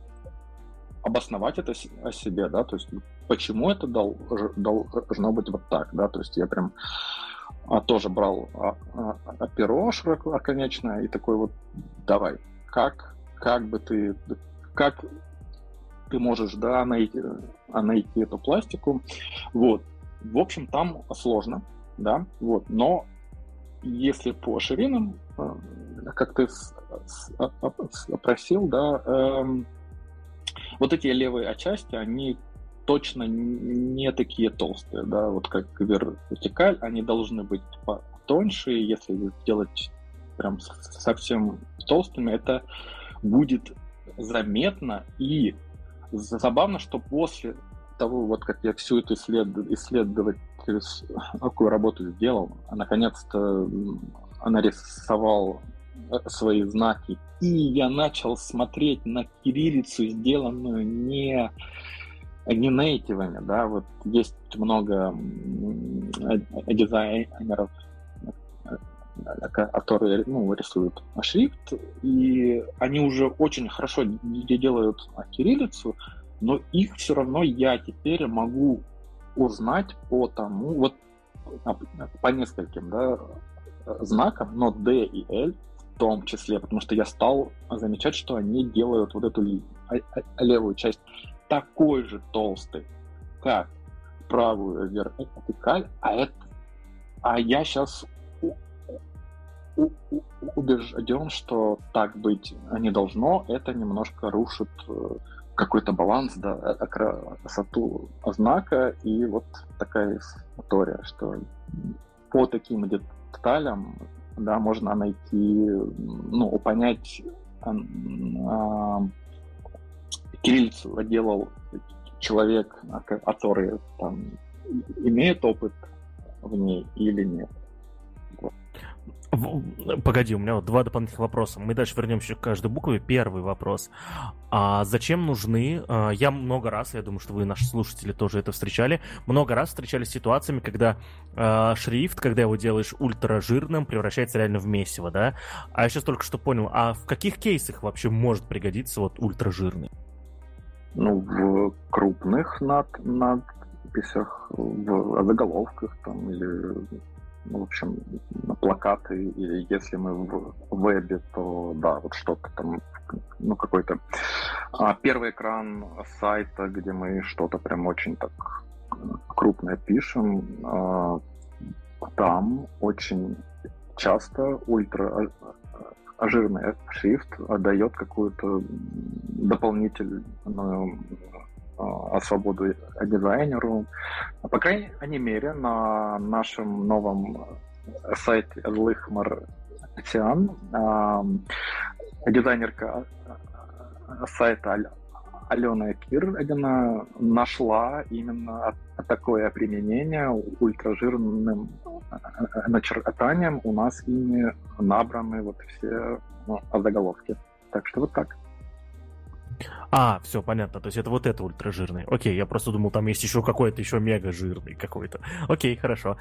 обосновать это о себе, да, то есть почему это должно быть вот так, да, то есть я прям а, тоже брал а, а, перо ширококонечное и такой вот давай, как, как бы ты как ты можешь, да, найти, найти эту пластику. Вот. В общем, там сложно, да, вот, но если по ширинам, э, как ты спросил, да, эм, вот эти левые части, они точно не такие толстые, да, вот как вертикаль, они должны быть тоньше, если делать прям совсем толстыми, это будет заметно. И забавно, что после того, вот как я всю эту исслед... исследовательскую работу сделал, а наконец-то нарисовал э, свои знаки, и я начал смотреть на кириллицу, сделанную не не нейтивами, да, вот есть много дизайнеров, которые ну, рисуют шрифт, и они уже очень хорошо делают кириллицу, но их все равно я теперь могу узнать по тому, вот по нескольким да, знакам, но D и L в том числе, потому что я стал замечать, что они делают вот эту а, а, левую часть такой же толстой, как правую вертикаль, а это а я сейчас убежден, что так быть не должно, это немножко рушит э, какой-то баланс, да, э, красоту знака, и вот такая история, что по таким деталям, да, можно найти, ну, понять, а, кириллицу делал человек, а, который там имеет опыт в ней или нет. Погоди, у меня вот два дополнительных вопроса. Мы дальше вернемся к каждой букве. Первый вопрос. А зачем нужны... А, я много раз, я думаю, что вы, наши слушатели, тоже это встречали, много раз встречались с ситуациями, когда шрифт, когда его делаешь ультражирным, превращается реально в месиво, да? А я сейчас только что понял, а в каких кейсах вообще может пригодиться вот ультражирный? Ну, в крупных над, надписях, в заголовках там или ну, в общем, на плакаты, или если мы в вебе, то да, вот что-то там, ну, какой-то а, первый экран сайта, где мы что-то прям очень так крупное пишем, а, там очень часто ультра жирный шрифт дает какую-то дополнительную а, свободу дизайнеру. По крайней мере, на нашем новом сайте злых марсиан дизайнерка сайта Алена Кирдина нашла именно такое применение ультражирным начертанием. У нас ими набраны вот все ну, заголовки. Так что вот так. А, все, понятно. То есть это вот это ультражирный. Окей, я просто думал, там есть еще какой-то еще мега жирный какой-то. Окей, хорошо.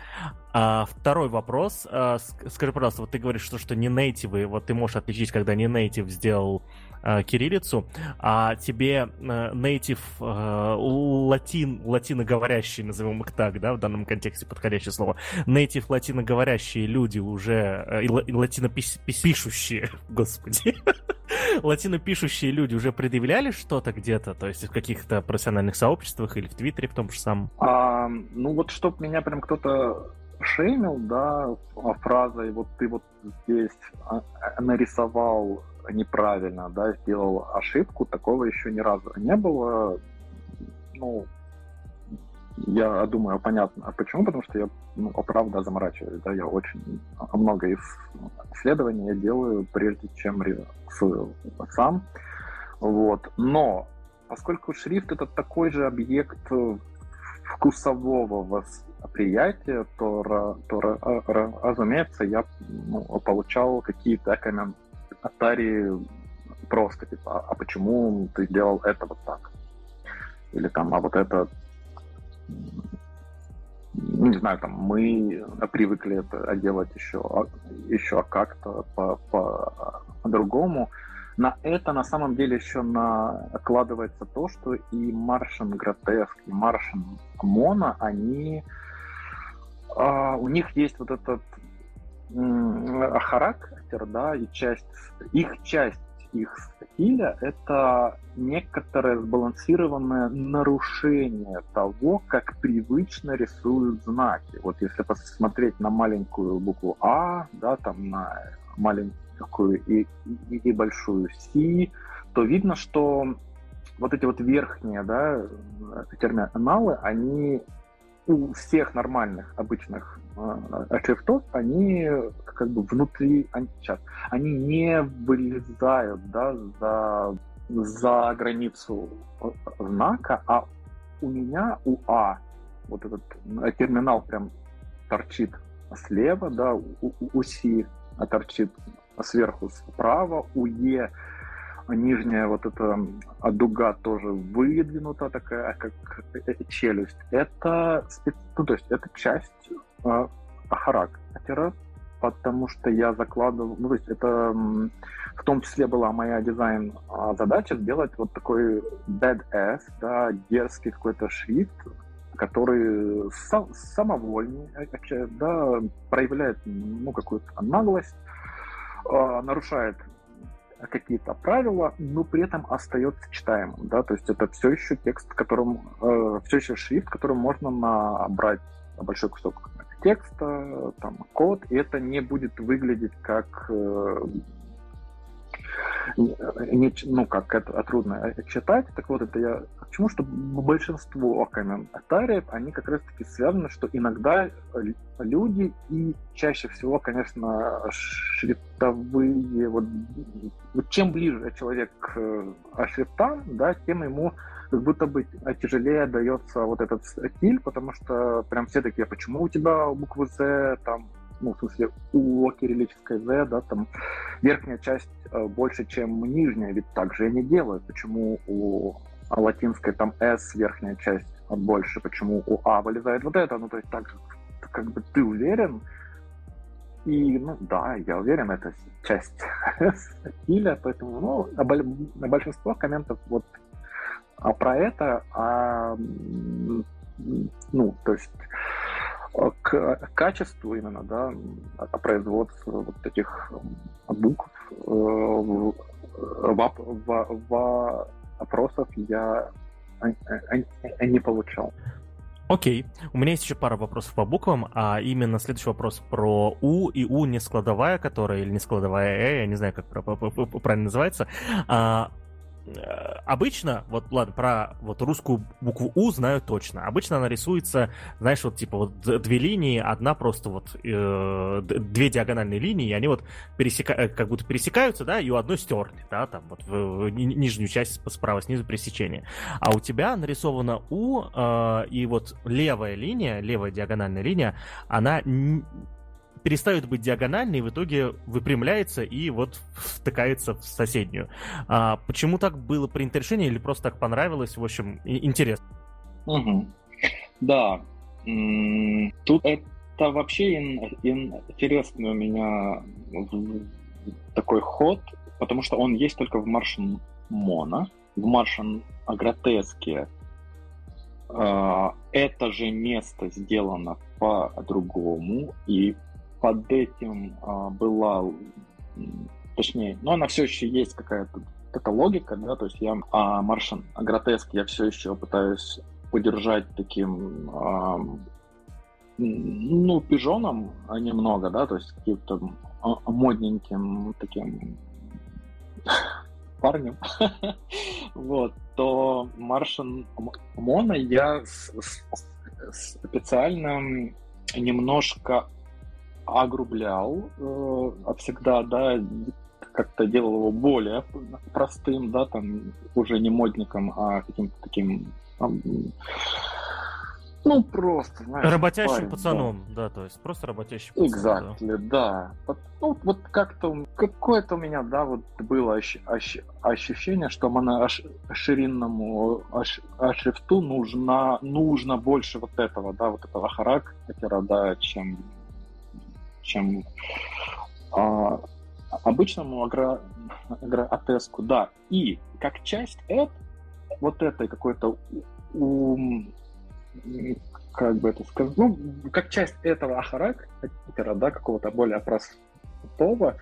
А, второй вопрос. А, скажи, пожалуйста, вот ты говоришь, что, что не нейтивы, вот ты можешь отличить, когда не нейтив сделал а, кириллицу, а тебе нейтив а, латин, латиноговорящие, назовем их так, да, в данном контексте подходящее слово, нейтив латиноговорящие люди уже, э, и латинопишущие, господи, латинопишущие люди уже предъявляли что-то где-то, то есть в каких-то профессиональных сообществах или в Твиттере в том же самом? А, ну вот чтоб меня прям кто-то шеймил, да, фразой вот ты вот здесь а, нарисовал неправильно, да, сделал ошибку, такого еще ни разу не было. Ну, я думаю, понятно. А почему? Потому что я, ну, правда, заморачиваюсь, да, я очень много исследований делаю, прежде чем рисую сам. Вот. Но поскольку шрифт это такой же объект вкусового восприятия, то, то разумеется, я ну, получал какие-то комментарии просто, типа, а, а почему ты сделал это вот так? Или там, а вот это ну, не знаю, там мы привыкли это делать еще, еще как-то по, по, по-другому. На это на самом деле еще накладывается то, что и Martian Grotesque, и Martian Mono, они Uh, у них есть вот этот uh, характер, да, и часть, их часть их стиля — это некоторое сбалансированное нарушение того, как привычно рисуют знаки. Вот если посмотреть на маленькую букву А, да, там на маленькую и, и, и большую Си, то видно, что вот эти вот верхние да, терминалы, они у всех нормальных обычных э, шрифтов, они как бы внутри, они, сейчас, они не вылезают да, за, за границу знака, а у меня, у А, вот этот терминал прям торчит слева, да, у, у, у Си торчит сверху справа, у Е нижняя вот эта дуга тоже выдвинута такая, как челюсть. Это, ну, то есть это часть э, характера, потому что я закладывал, ну, то есть это в том числе была моя дизайн задача сделать вот такой badass, да, дерзкий какой-то шрифт, который сам, самовольный, да, проявляет ну, какую-то наглость, нарушает какие-то правила, но при этом остается читаемым, да, то есть это все еще текст, которым, э, все еще шрифт, которым можно набрать большой кусок текста, там, код, и это не будет выглядеть как э, не, ну, как это трудно читать. Так вот, это я к чему, что большинство комментариев, они как раз-таки связаны, что иногда люди и чаще всего, конечно, шрифтовые, вот, вот чем ближе человек к шрифтам, да, тем ему как будто бы тяжелее дается вот этот стиль, потому что прям все такие, «А почему у тебя буквы Z, там, ну, в смысле, у кириллической Z, да, там верхняя часть э, больше, чем нижняя, ведь так же они делают. Почему у латинской там S верхняя часть больше, почему у А вылезает вот это, ну, то есть так же, как бы ты уверен, и, ну, да, я уверен, это часть стиля, поэтому, ну, а большинство комментов вот а про это, а, ну, то есть к качеству именно, да, производства вот этих букв э, в, в опросов я не получал. Окей. У меня есть еще пара вопросов по буквам, а именно следующий вопрос про У и У не складовая, которая, или не складовая Э, я не знаю, как правильно называется. А, Э, обычно, вот ладно, про вот русскую букву У знаю точно. Обычно она рисуется, знаешь, вот типа вот две линии, одна просто вот э, две диагональные линии, и они вот пересека... Э, как будто пересекаются, да, и у одной стерли, да, там вот в, в нижнюю часть справа снизу пересечения. А у тебя нарисована У, э, и вот левая линия, левая диагональная линия, она перестает быть диагональной, и в итоге выпрямляется и вот втыкается в соседнюю. А почему так было принято решение или просто так понравилось? В общем, интересно. Угу. Да. Тут это вообще интересный у меня такой ход, потому что он есть только в Martian Mono. В Martian Гротеске а, это же место сделано по-другому, и под этим а, была, точнее, но она все еще есть какая-то эта логика, да, то есть я а, Маршан Гротеск я все еще пытаюсь удержать таким а, ну, пижоном немного, да, то есть каким-то а, модненьким таким парнем, вот, то Маршан Мона я специально немножко огрублял э, а всегда, да, как-то делал его более простым, да, там уже не модником, а каким-то таким ну, просто, знаешь... Работящим парень, пацаном, да. да, то есть просто работящий пацан. Exactly, да. да. Ну, вот как-то, какое-то у меня, да, вот было ощ, ощ, ощущение, что моно ширинному шрифту нужно, нужно больше вот этого, да, вот этого характера, да, чем чем а, обычному агро, агроатеску, да. И как часть это, вот этой какой-то как бы это сказать, ну, как часть этого характера, да, какого-то более простого,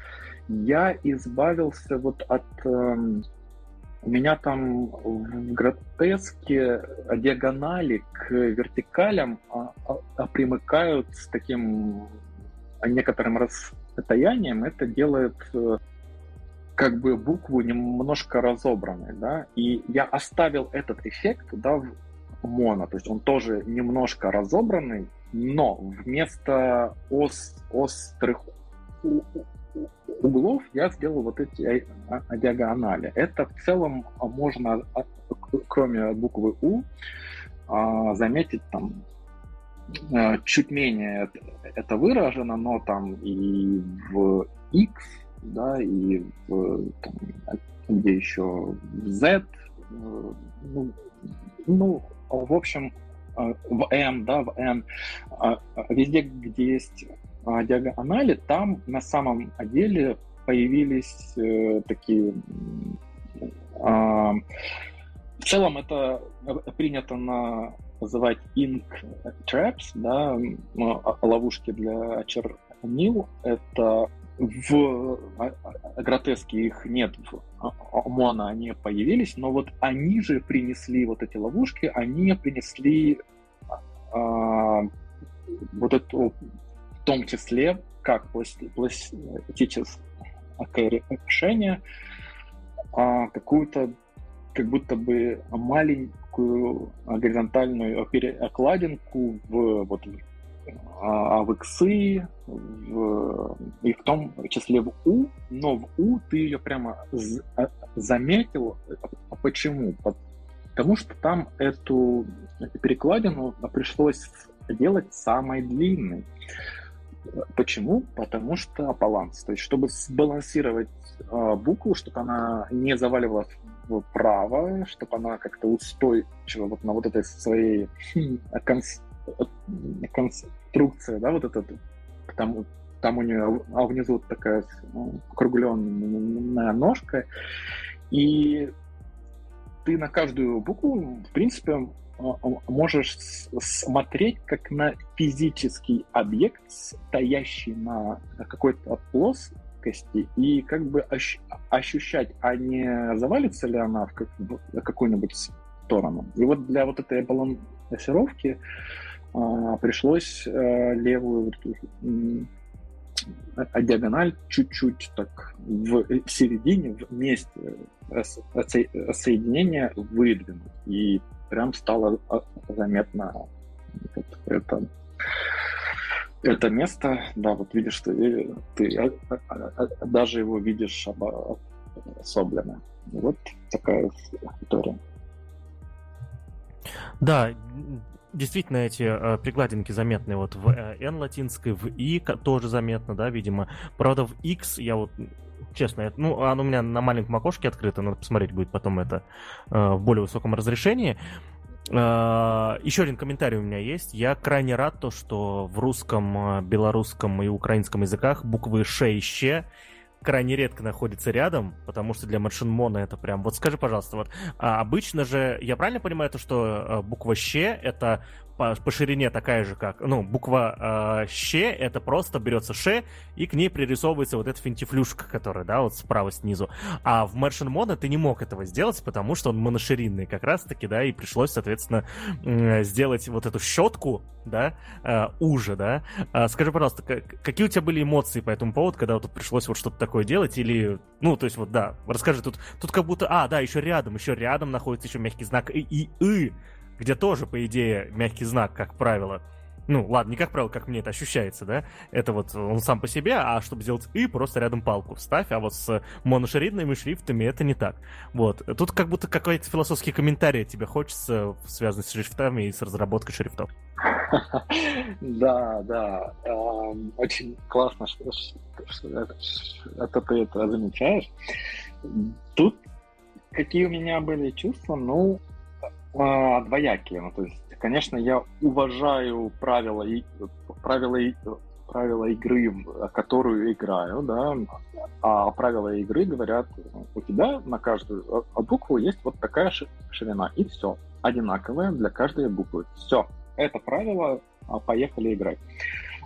я избавился вот от... Эм, у меня там в гротеске диагонали к вертикалям а, а, а примыкают с таким некоторым расстоянием. Это делает э, как бы букву немножко разобранной, да, и я оставил этот эффект, да, в моно, то есть он тоже немножко разобранный, но вместо ос, острых углов я сделал вот эти а, диагонали. Это в целом можно, а, кроме буквы У, а, заметить там чуть менее это выражено, но там и в X, да, и в, там, где еще в Z, э, ну, ну, в общем, в M, да, в N, везде, где есть а, диагонали, там на самом деле появились э, такие... Э, в целом это принято на, называть ink traps, да, а, ловушки для чернил. Это в а, гротеске их нет, в моно они появились, но вот они же принесли вот эти ловушки, они принесли а, вот эту в том числе как пластическое решение, а какую-то как будто бы маленькую горизонтальную перекладинку в, вот, а, в иксы, в, и в том числе в У, но в У ты ее прямо а, заметил. А почему? Потому что там эту перекладину пришлось делать самой длинной. Почему? Потому что баланс. То есть, чтобы сбалансировать э, букву, чтобы она не заваливалась вправо, чтобы она как-то устойчиво вот на вот этой своей хм, конс... конструкции, да, вот этот, там, там у нее, а внизу такая ну, округленная ножка, и ты на каждую букву, в принципе, а, а, можешь смотреть как на физический объект, стоящий на какой-то плоскости, и как бы ощущать, а не завалится ли она в, какую-нибудь сторону. И вот для вот этой балансировки а, пришлось а, левую а диагональ чуть-чуть так в середине, в месте соединения выдвинуть. И прям стало а, заметно вот это, это место, да, вот видишь, ты, ты а, а, даже его видишь обособленно. Вот такая история. Да, действительно эти э, прикладинки заметны вот в э, N латинской, в I тоже заметно, да, видимо. Правда, в X я вот честно, ну, оно у меня на маленьком окошке открыто, надо посмотреть будет потом это э, в более высоком разрешении. Э, еще один комментарий у меня есть. Я крайне рад то, что в русском, э, белорусском и украинском языках буквы «ш» и «щ» крайне редко находятся рядом, потому что для Машинмона это прям... Вот скажи, пожалуйста, вот а обычно же, я правильно понимаю то, что буква «щ» — это по, по ширине такая же, как, ну, буква э, «щ» — это просто берется «ш», и к ней пририсовывается вот эта финтифлюшка, которая, да, вот справа снизу. А в Merchant Mono ты не мог этого сделать, потому что он моноширинный как раз-таки, да, и пришлось, соответственно, э, сделать вот эту щетку, да, э, уже, да. Э, скажи, пожалуйста, какие у тебя были эмоции по этому поводу, когда вот тут пришлось вот что-то такое делать, или, ну, то есть вот, да, расскажи, тут, тут как будто, а, да, еще рядом, еще рядом находится еще мягкий знак и, и, и, где тоже, по идее, мягкий знак, как правило. Ну, ладно, не как правило, как мне это ощущается, да? Это вот он сам по себе, а чтобы сделать «и», просто рядом палку вставь, а вот с моношрифтными шрифтами это не так. Вот. Тут как будто какой-то философский комментарий тебе хочется, связанный с шрифтами и с разработкой шрифтов. Да, да. Очень классно, что это ты это замечаешь. Тут какие у меня были чувства? Ну, а, двоякие. Ну, то есть, конечно, я уважаю правила, и, правила, правила игры, которую играю, да, а правила игры говорят, у тебя на каждую букву есть вот такая ширина, и все, одинаковая для каждой буквы. Все, это правило, а, поехали играть.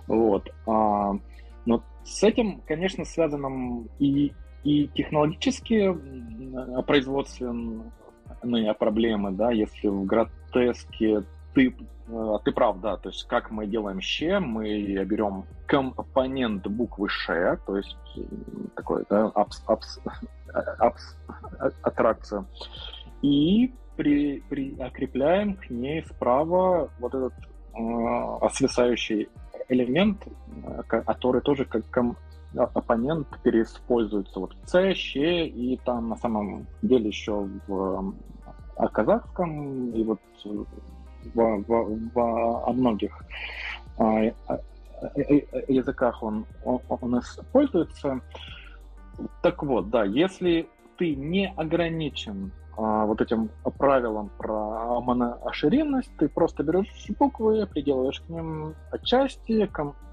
Вот. А, Но с этим, конечно, связано и, и технологические производственные проблемы, да, если в гротеске ты, э, ты прав, да, то есть как мы делаем ще, мы берем компонент буквы ше, то есть такой, да, абс, абс, абс, аттракция, и при, прикрепляем к ней справа вот этот э, свисающий элемент, э, который тоже как оппонент переиспользуется вот в C, Щ, и там на самом деле еще в о казахском и вот в, в, в, многих а, э, языках он, он, он используется. Так вот, да, если ты не ограничен а, вот этим правилам про монооширинность, ты просто берешь буквы, приделываешь к ним части,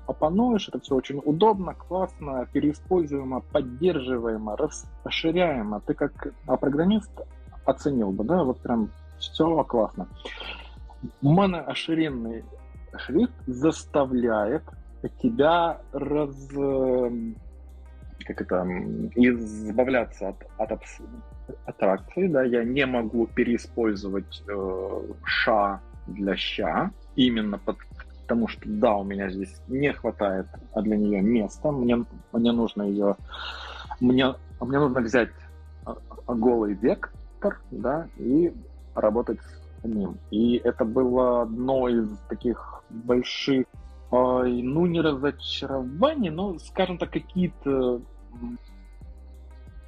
опануешь, это все очень удобно, классно, переиспользуемо, поддерживаемо, расширяемо. Ты как программист оценил бы, да, вот прям все классно. Монооширинный шрифт заставляет тебя раз как это, избавляться от, от аттракции, да, я не могу переиспользовать э, ша для ща, именно под, потому что, да, у меня здесь не хватает для нее места, мне, мне нужно ее, мне, мне нужно взять а, а, голый вектор, да, и работать с ним. И это было одно из таких больших, ну, не разочарований, но, скажем так, какие-то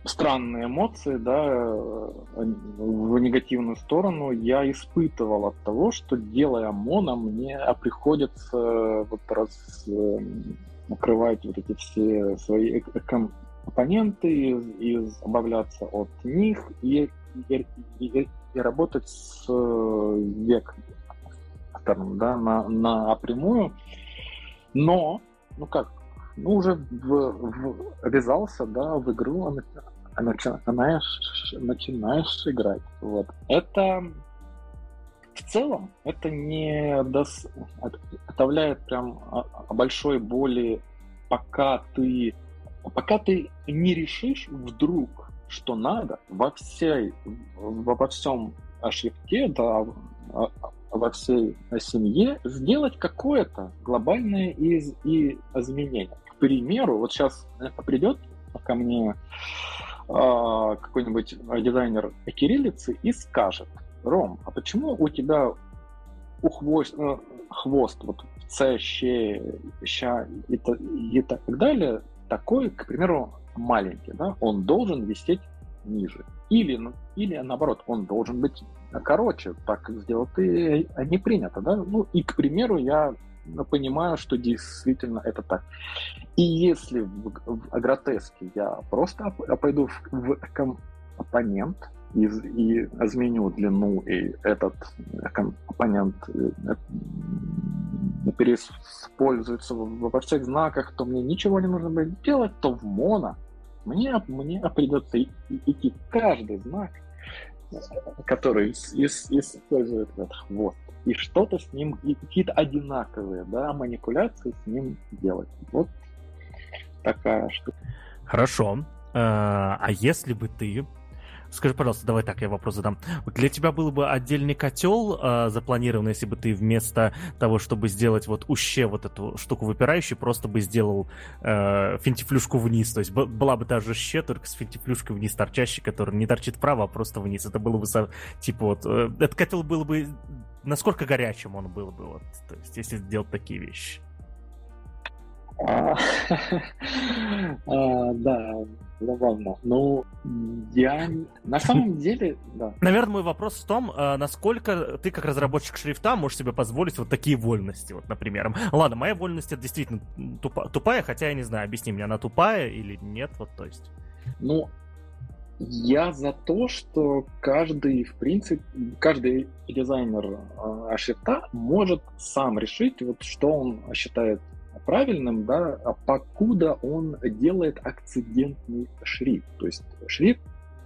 странные эмоции, да, в негативную сторону я испытывал от того, что делая моно, мне приходится вот раз накрывать вот эти все свои компоненты и, избавляться от них и, и, и, и работать с вектором, да, на, напрямую. Но, ну как, ну, уже в, в, ввязался, да, в игру, начинаешь, начинаешь играть. Вот. Это в целом это не дос... оставляет прям большой боли, пока ты пока ты не решишь вдруг, что надо во всей во всем шрифте, да, во всей семье сделать какое-то глобальное из, и изменение. К примеру, вот сейчас придет ко мне какой-нибудь дизайнер кириллицы и скажет, Ром, а почему у тебя у хвост, э, хвост вот С, Щ, Ща и, и так далее такой, к примеру, маленький, да, он должен висеть ниже. Или, ну, или наоборот, он должен быть короче, так сделать и не принято, да. Ну и, к примеру, я понимаю, что действительно это так. И если в, в агротеске я просто пойду в, в компонент и, и изменю длину, и этот компонент э, переиспользуется во всех знаках, то мне ничего не нужно будет делать, то в моно мне, мне придется идти каждый знак, который использует этот хвост и что-то с ним, какие-то одинаковые, да, манипуляции с ним делать. Вот такая штука. Хорошо. А, а если бы ты Скажи, пожалуйста, давай так, я вопрос задам. Для тебя был бы отдельный котел э, запланирован, если бы ты вместо того, чтобы сделать вот уще вот эту штуку выпирающую, просто бы сделал э, финтифлюшку вниз. То есть была бы та же ще, только с финтифлюшкой вниз торчащей, которая не торчит вправо, а просто вниз. Это было бы типа вот... Э, этот котел был бы насколько горячим он был бы, вот, то есть, если сделать такие вещи? А, а, да, забавно. Ну, я на самом деле, да. Наверное, мой вопрос в том, а, насколько ты как разработчик шрифта можешь себе позволить вот такие вольности, вот, например. Ладно, моя вольность это действительно тупая, хотя я не знаю, объясни мне, она тупая или нет, вот, то есть. Ну, я за то, что каждый, в принципе, каждый дизайнер шрифта может сам решить, вот что он считает правильным, да, а покуда он делает акцидентный шрифт. То есть шрифт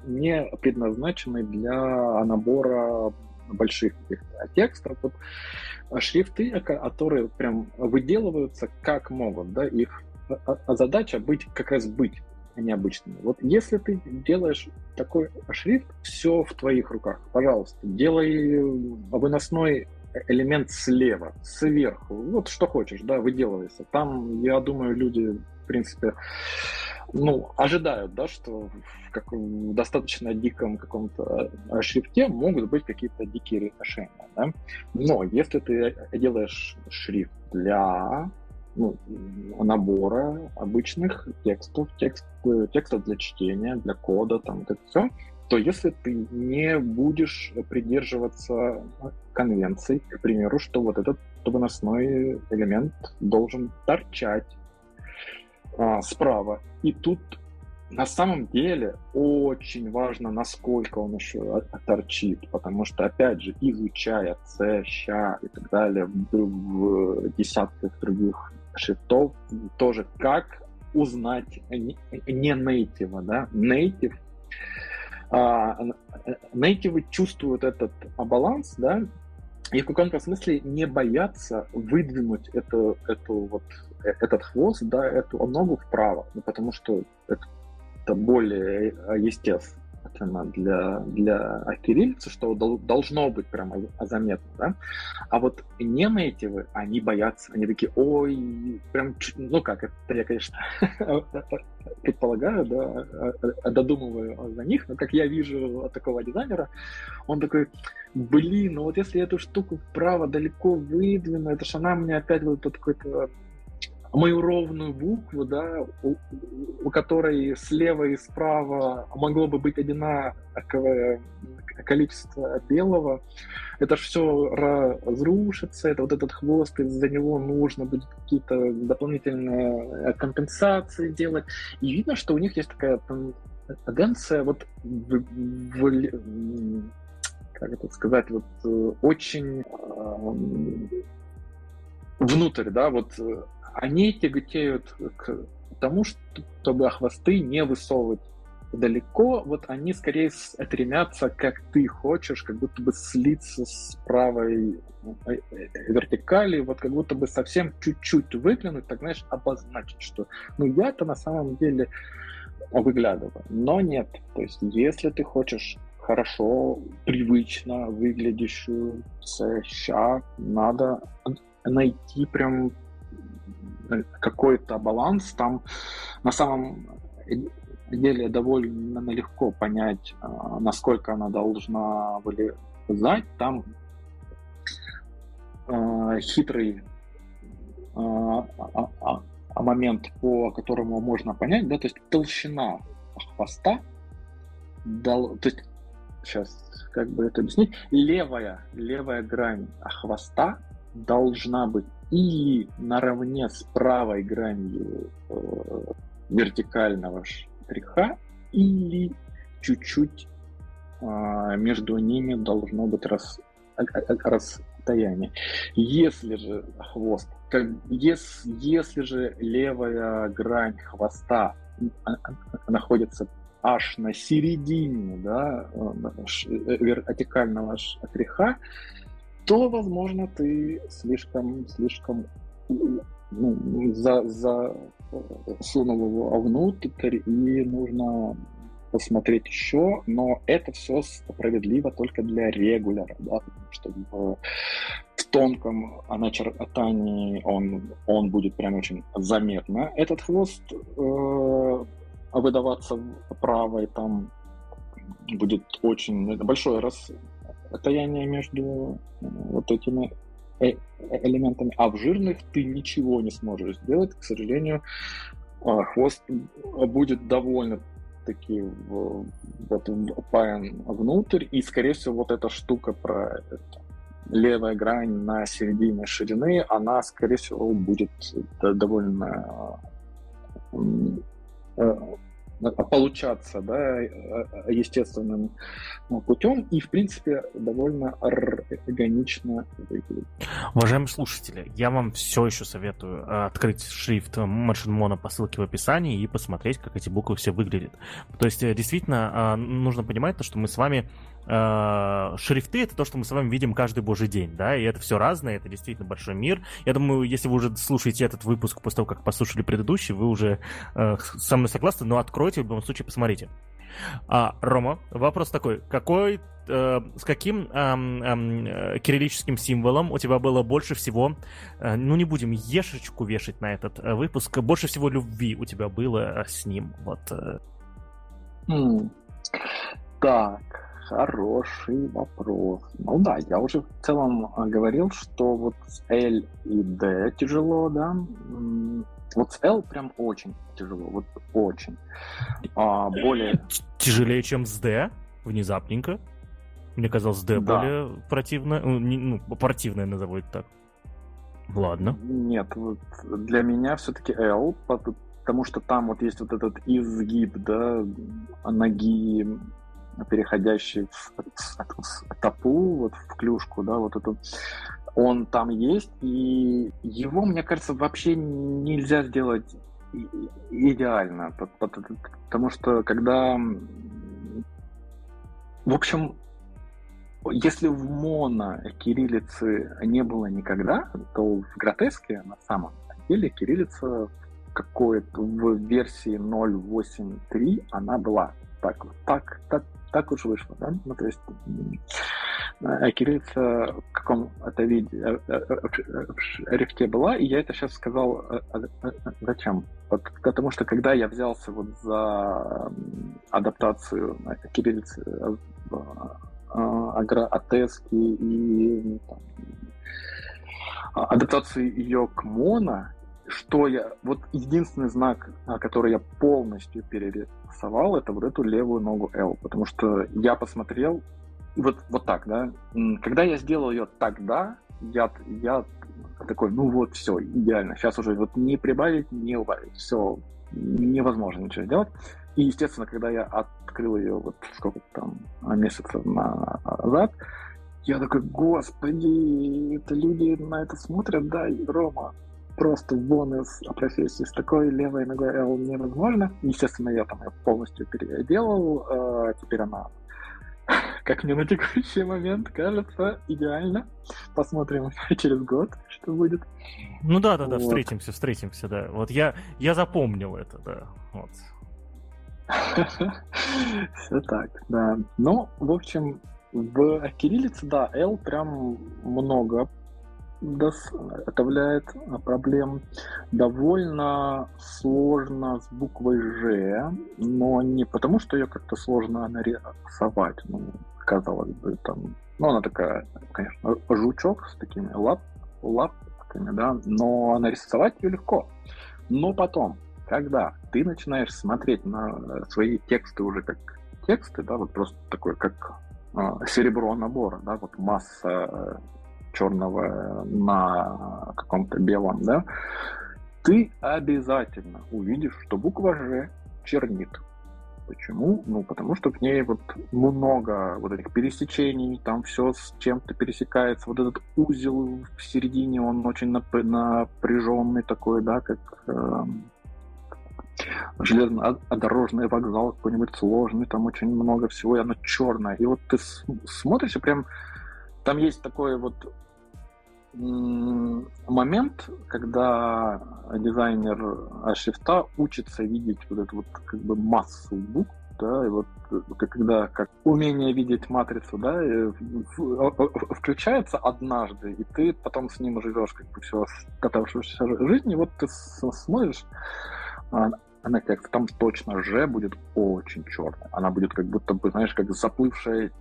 не предназначенный для набора больших текстов. Вот шрифты, которые прям выделываются как могут, да, их а, а задача быть как раз быть, а не обычными. Вот если ты делаешь такой шрифт, все в твоих руках. Пожалуйста, делай выносной элемент слева, сверху, вот что хочешь, да, выделывайся. Там, я думаю, люди, в принципе, ну, ожидают, да, что в, как, в достаточно диком каком-то э, шрифте могут быть какие-то дикие решения, да. Но если ты делаешь шрифт для ну, набора обычных текстов, текст, текстов для чтения, для кода, там, это все, то если ты не будешь придерживаться конвенций, к примеру, что вот этот выносной элемент должен торчать а, справа. И тут на самом деле очень важно, насколько он еще торчит, потому что, опять же, изучая C, ща и так далее в, в десятках других шрифтов, тоже как узнать не, не native, да, native, а, native чувствуют этот баланс, да, и в каком-то смысле не боятся выдвинуть эту, эту вот, э, этот хвост, да, эту ногу вправо, ну, потому что это, более э, естественно для, для кириллицы, что должно быть прямо заметно, да? А вот не нейтивы, они боятся, они такие, ой, прям, ну как, это я, конечно, предполагаю, да, а, а, додумываю за них, но как я вижу такого дизайнера, он такой, блин, ну вот если эту штуку вправо далеко выдвину, это же она мне опять вот какой-то мою ровную букву, да, у, у которой слева и справа могло бы быть одинаковое количество белого, это все разрушится, это вот этот хвост, из-за него нужно будет какие-то дополнительные компенсации делать. И видно, что у них есть такая тенденция вот в, в, как это сказать, вот э, очень э, внутрь, да, вот э, они тяготеют к тому, чтобы хвосты не высовывать далеко, вот они скорее стремятся, как ты хочешь, как будто бы слиться с правой э, э, вертикали, вот как будто бы совсем чуть-чуть выглянуть, так, знаешь, обозначить, что ну я-то на самом деле выглядываю. Но нет, то есть если ты хочешь хорошо, привычно выглядящую ща, надо найти прям какой-то баланс. Там на самом деле довольно легко понять, а, насколько она должна вылезать. Там э, хитрый э, момент, по которому можно понять, да, то есть толщина хвоста, дол, то есть сейчас как бы это объяснить, левая, левая грань хвоста должна быть или наравне с правой гранью э, вертикального штриха, или чуть-чуть э, между ними должно быть рас, расстояние. Если же хвост, как, если, если же левая грань хвоста находится аж на середине да, э, вертикального штриха, то, возможно, ты слишком, слишком ну, за, за сунул его внутрь, и нужно посмотреть еще, но это все справедливо только для регуляра, да, потому что в, в тонком начертании он, он будет прям очень заметно. Этот хвост э, выдаваться правой там будет очень большой раз, расстояние между э, вот этими э, элементами, а в жирных ты ничего не сможешь сделать, к сожалению, а, хвост будет довольно таки вот, впаян внутрь, и, скорее всего, вот эта штука про левая грань на середине ширины, она, скорее всего, будет довольно э, получаться да, э, э, естественным ну, путем и, в принципе, довольно органично выглядит. Уважаемые слушатели, я вам все еще советую э, открыть шрифт Machine Mono по ссылке в описании и посмотреть, как эти буквы все выглядят. То есть, действительно, нужно понимать то, что мы с вами э, шрифты это то, что мы с вами видим каждый божий день, да, и это все разное, это действительно большой мир. Я думаю, если вы уже слушаете этот выпуск после того, как послушали предыдущий, вы уже э, со мной согласны, но откройте, в любом случае посмотрите. А, Рома, вопрос такой, какой э, с каким э, э, кириллическим символом у тебя было больше всего, э, ну не будем ешечку вешать на этот э, выпуск, больше всего любви у тебя было э, с ним, вот. Э. Mm. Так, хороший вопрос. Ну да, я уже в целом э, говорил, что вот с L и D тяжело, да. Вот с L прям очень тяжело, вот очень. А, более... Тяжелее, чем с D? Внезапненько? Мне казалось, D да. более противное, ну, ну, противное назову это так. Ладно. Нет, вот для меня все-таки L, потому что там вот есть вот этот изгиб, да, ноги, переходящий в, в, топу, вот в клюшку, да, вот эту, он там есть, и его, мне кажется, вообще нельзя сделать идеально, потому что когда, в общем, если в моно кириллицы не было никогда, то в гротеске на самом деле кириллица какой-то в версии 0.8.3 она была. Так, так, так, так уж вышло, да? Ну, то есть э, кириллица в каком-то виде э, э, в шрифте была, и я это сейчас сказал зачем? Потому что когда я взялся вот за адаптацию кириллицы агроатески и там, адаптации ее к моно, что я... Вот единственный знак, который я полностью перерисовал, это вот эту левую ногу L, потому что я посмотрел, вот, вот так, да, когда я сделал ее тогда, я, я такой, ну вот, все, идеально, сейчас уже вот не прибавить, не убавить, все, невозможно ничего сделать. И, естественно, когда я открыл ее вот сколько там месяцев назад, я такой, господи, это люди на это смотрят, да, и Рома, просто вон из профессии с такой левой ногой L невозможно. Естественно, я там ее полностью переделал, э, теперь она как мне на текущий момент кажется, идеально. Посмотрим через год, что будет. Ну да, да, да, вот. встретимся, встретимся, да. Вот я, я запомнил это, да. Вот. Все так, да. Ну, в общем, в кириллице, да, L прям много доставляет проблем. Довольно сложно с буквой Ж, но не потому, что ее как-то сложно нарисовать. Ну, казалось бы, там, ну, она такая, конечно, жучок с такими лап, лапками, да, но нарисовать ее легко. Но потом, когда ты начинаешь смотреть на свои тексты уже как тексты, да, вот просто такой, как э, серебро набора, да, вот масса черного на каком-то белом, да, ты обязательно увидишь, что буква Ж чернит. Почему? Ну, потому что в ней вот много вот этих пересечений, там все с чем-то пересекается. Вот этот узел в середине, он очень напряженный такой, да, как э, железнодорожный вокзал какой-нибудь сложный, там очень много всего, и оно черное. И вот ты смотришь, и прям там есть такой вот момент, когда дизайнер шрифта учится видеть вот эту вот как бы массу букв, да, и вот когда как умение видеть матрицу, да, включается однажды, и ты потом с ним живешь как бы всю оставшуюся жизнь, и вот ты смотришь, а, на текст, там точно Ж будет очень черная. Она будет как будто бы, знаешь, как заплывшая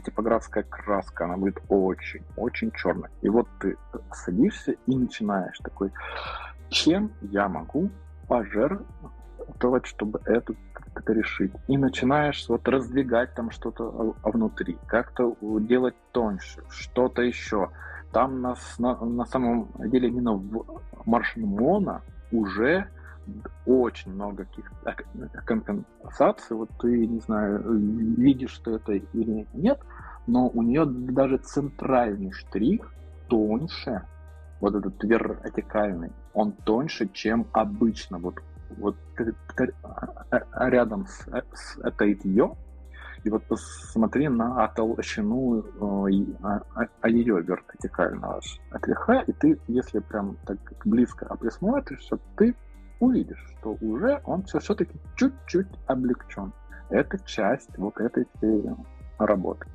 типографская краска, она будет очень-очень черная. И вот ты садишься и начинаешь такой, чем я могу пожертвовать, чтобы это, это решить. И начинаешь вот раздвигать там что-то внутри, как-то делать тоньше, что-то еще. Там на, на, на самом деле именно в Маршмона уже очень много каких-то компенсаций. Вот ты, не знаю, видишь, что это или нет, но у нее даже центральный штрих тоньше, вот этот вертикальный, он тоньше, чем обычно. Вот, вот рядом с, с этой ее и вот посмотри на толщину э, а, а, а ее вертикального штрих, и ты, если прям так близко присмотришься, ты увидишь, что уже он все все-таки чуть-чуть облегчен. Это часть вот этой всей работы.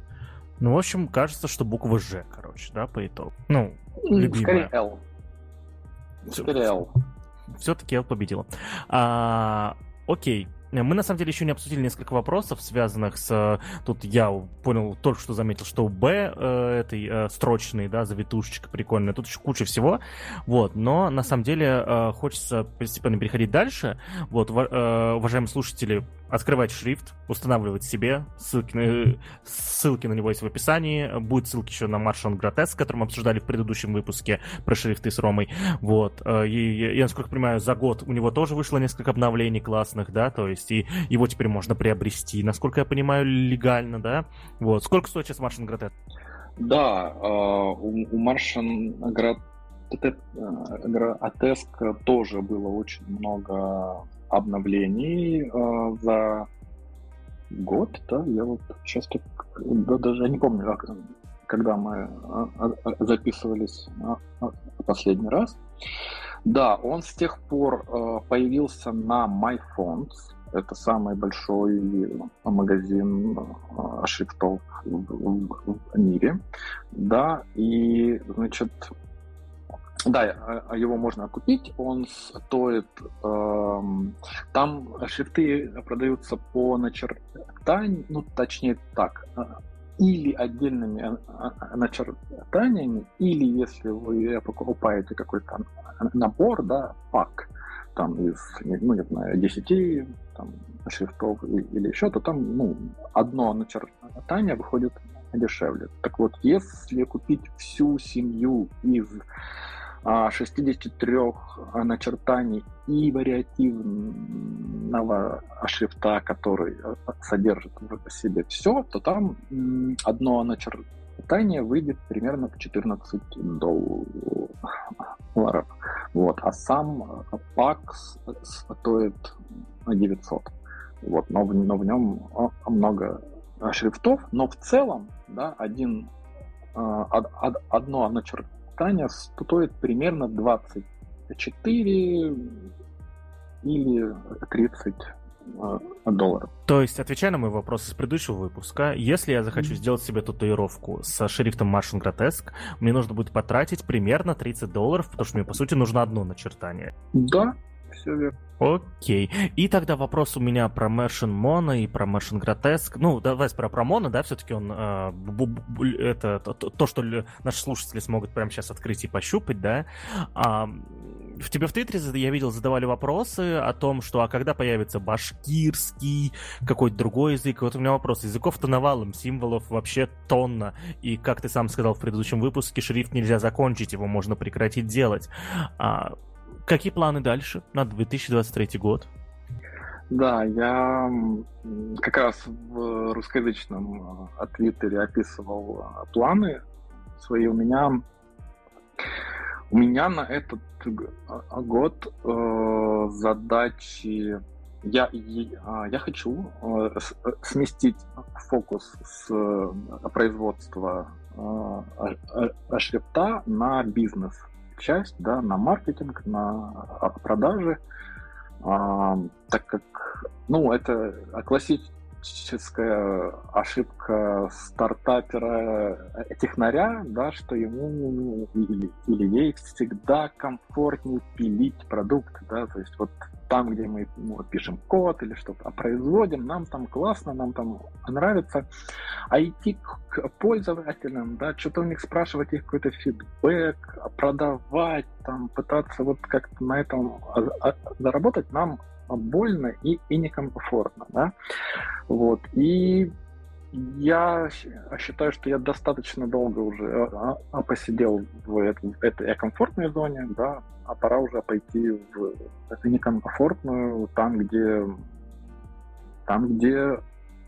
Ну, в общем, кажется, что буква Ж, короче, да, по итогу. Ну, любимая. Скорее L. Скорее L. Все-таки L победила. А, окей. Мы на самом деле еще не обсудили несколько вопросов, связанных с... Тут я понял, только что заметил, что у Б э, этой э, строчной, да, завитушечка прикольная. Тут еще куча всего. Вот, но на самом деле э, хочется постепенно переходить дальше. Вот, э, уважаемые слушатели, открывать шрифт, устанавливать себе, ссылки на, ссылки на него есть в описании, будет ссылки еще на Martian Grotesque, который мы обсуждали в предыдущем выпуске про шрифты с Ромой, вот, э, и я, насколько понимаю, за год у него тоже вышло несколько обновлений классных, да, то есть и его теперь можно приобрести, насколько я понимаю, легально, да, вот, сколько стоит сейчас Martian Grotesque? Да, э, у Martian Grotesque тоже было очень много обновлений э, за год, да, я вот сейчас так, да, даже не помню, когда мы а, а, записывались последний раз. Да, он с тех пор э, появился на MyFonts, это самый большой магазин э, шрифтов в мире, да, и, значит, да, а, а его можно купить. Он стоит... Э, там шрифты продаются по начертанию, ну, точнее так, или отдельными начертаниями, или если вы покупаете какой-то набор, да, пак, там из, ну, не знаю, 10 там, шрифтов или еще, то там, ну, одно начертание выходит дешевле. Так вот, если купить всю семью из 63 а, начертаний и вариативного шрифта, который э, содержит в себе все, то там одно начертание выйдет примерно в 14 долларов. Вот. А сам пак стоит 900. Вот. Но, в, но в нем много шрифтов, но в целом да, один, а, одно начертание стоит примерно 24 или 30 э, долларов. То есть, отвечая на мой вопрос из предыдущего выпуска, если я захочу mm-hmm. сделать себе татуировку со шрифтом Martian Grotesque, мне нужно будет потратить примерно 30 долларов, потому что мне, по сути, нужно одно начертание. Да, все верно. Окей. И тогда вопрос у меня про Merchant Mono и про Merchant Grotesque. Ну, давай про, про Mono, да, все-таки он э, бу, бу, это то, то, что наши слушатели смогут прямо сейчас открыть и пощупать, да. А, в тебе в Твиттере я видел, задавали вопросы о том, что а когда появится башкирский, какой-то другой язык. вот у меня вопрос. Языков-то навалом, символов вообще тонна. И как ты сам сказал в предыдущем выпуске, шрифт нельзя закончить, его можно прекратить делать. А, Какие планы дальше на 2023 год? Да, я как раз в русскоязычном э, Твиттере описывал э, планы свои. У меня у меня на этот год э, задачи я, я, я хочу э, сместить фокус с производства э, шрифта на бизнес. Часть, да, на маркетинг, на продажи, а, так как, ну, это классическая ошибка стартапера, э, технаря, да, что ему или, или ей всегда комфортнее пилить продукт, да, то есть вот там, где мы ну, пишем код или что-то производим, нам там классно, нам там нравится. А идти к пользователям, да, что-то у них спрашивать их какой-то фидбэк, продавать, там, пытаться вот как-то на этом а, а, заработать нам больно и, и некомфортно, да, вот, и я считаю, что я достаточно долго уже а, а, посидел в этой, этой комфортной зоне, да, а пора уже пойти в эту некомфортную, там, где там, где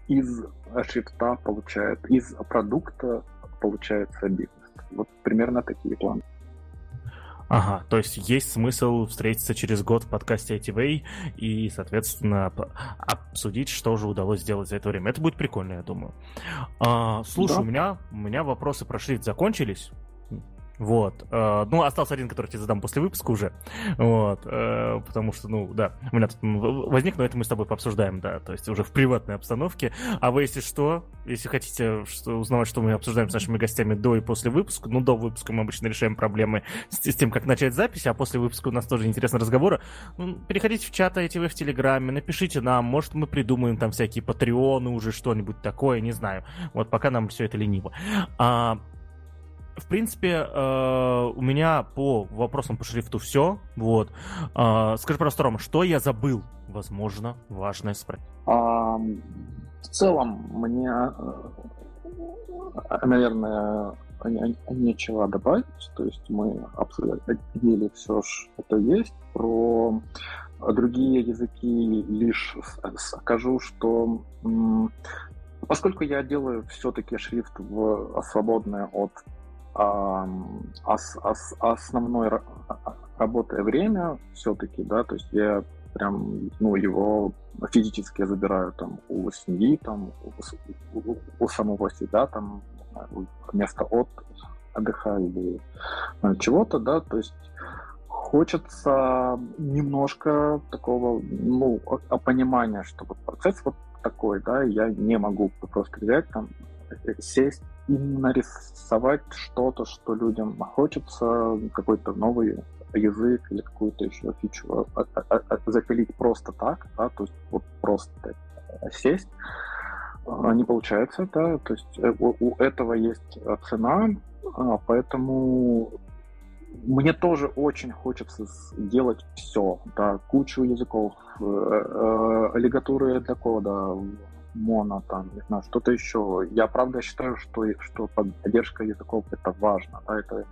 из шрифта получает, из продукта получается бизнес. Вот примерно такие планы. Ага, то есть есть смысл встретиться через год в подкасте ITV и, соответственно, обсудить, что же удалось сделать за это время. Это будет прикольно, я думаю. А, слушай, да. у, меня, у меня вопросы про шрифт закончились. Вот. Э, ну, остался один, который тебе задам после выпуска уже. Вот. Э, потому что, ну, да, у меня тут возник, но это мы с тобой пообсуждаем, да, то есть уже в приватной обстановке. А вы, если что, если хотите что, узнавать, что мы обсуждаем с нашими гостями до и после выпуска, ну, до выпуска мы обычно решаем проблемы с, с тем, как начать запись, а после выпуска у нас тоже интересные разговоры. Ну, переходите в чат вы в Телеграме, напишите нам, может, мы придумаем там всякие патреоны уже, что-нибудь такое, не знаю. Вот пока нам все это лениво. А, в принципе, э, у меня по вопросам по шрифту все. Вот. Э, скажи, пожалуйста, Рома, что я забыл? Возможно, важное спросить. А, в целом, мне, э, наверное, нечего добавить. То есть мы обсудили все, что есть. Про другие языки лишь скажу, что поскольку я делаю все-таки шрифт в свободное от ос, ос, основной работое время все-таки, да, то есть я прям, ну, его физически забираю там у семьи, там, у, у, у самого себя, там, вместо от отдыха или э, чего-то, да, то есть хочется немножко такого, ну, понимания, что вот процесс вот такой, да, я не могу просто взять там, э, сесть нарисовать что-то, что людям хочется, какой-то новый язык или какую-то еще фичу а, а, а, запилить просто так, да, то есть вот просто сесть, не получается, да, то есть э, у этого есть цена, поэтому мне тоже очень хочется делать все, да, кучу языков, э, э, лигатуры для кода, моно, там, не знаю, что-то еще. Я правда считаю, что, что поддержка языков это важно. Да? Это,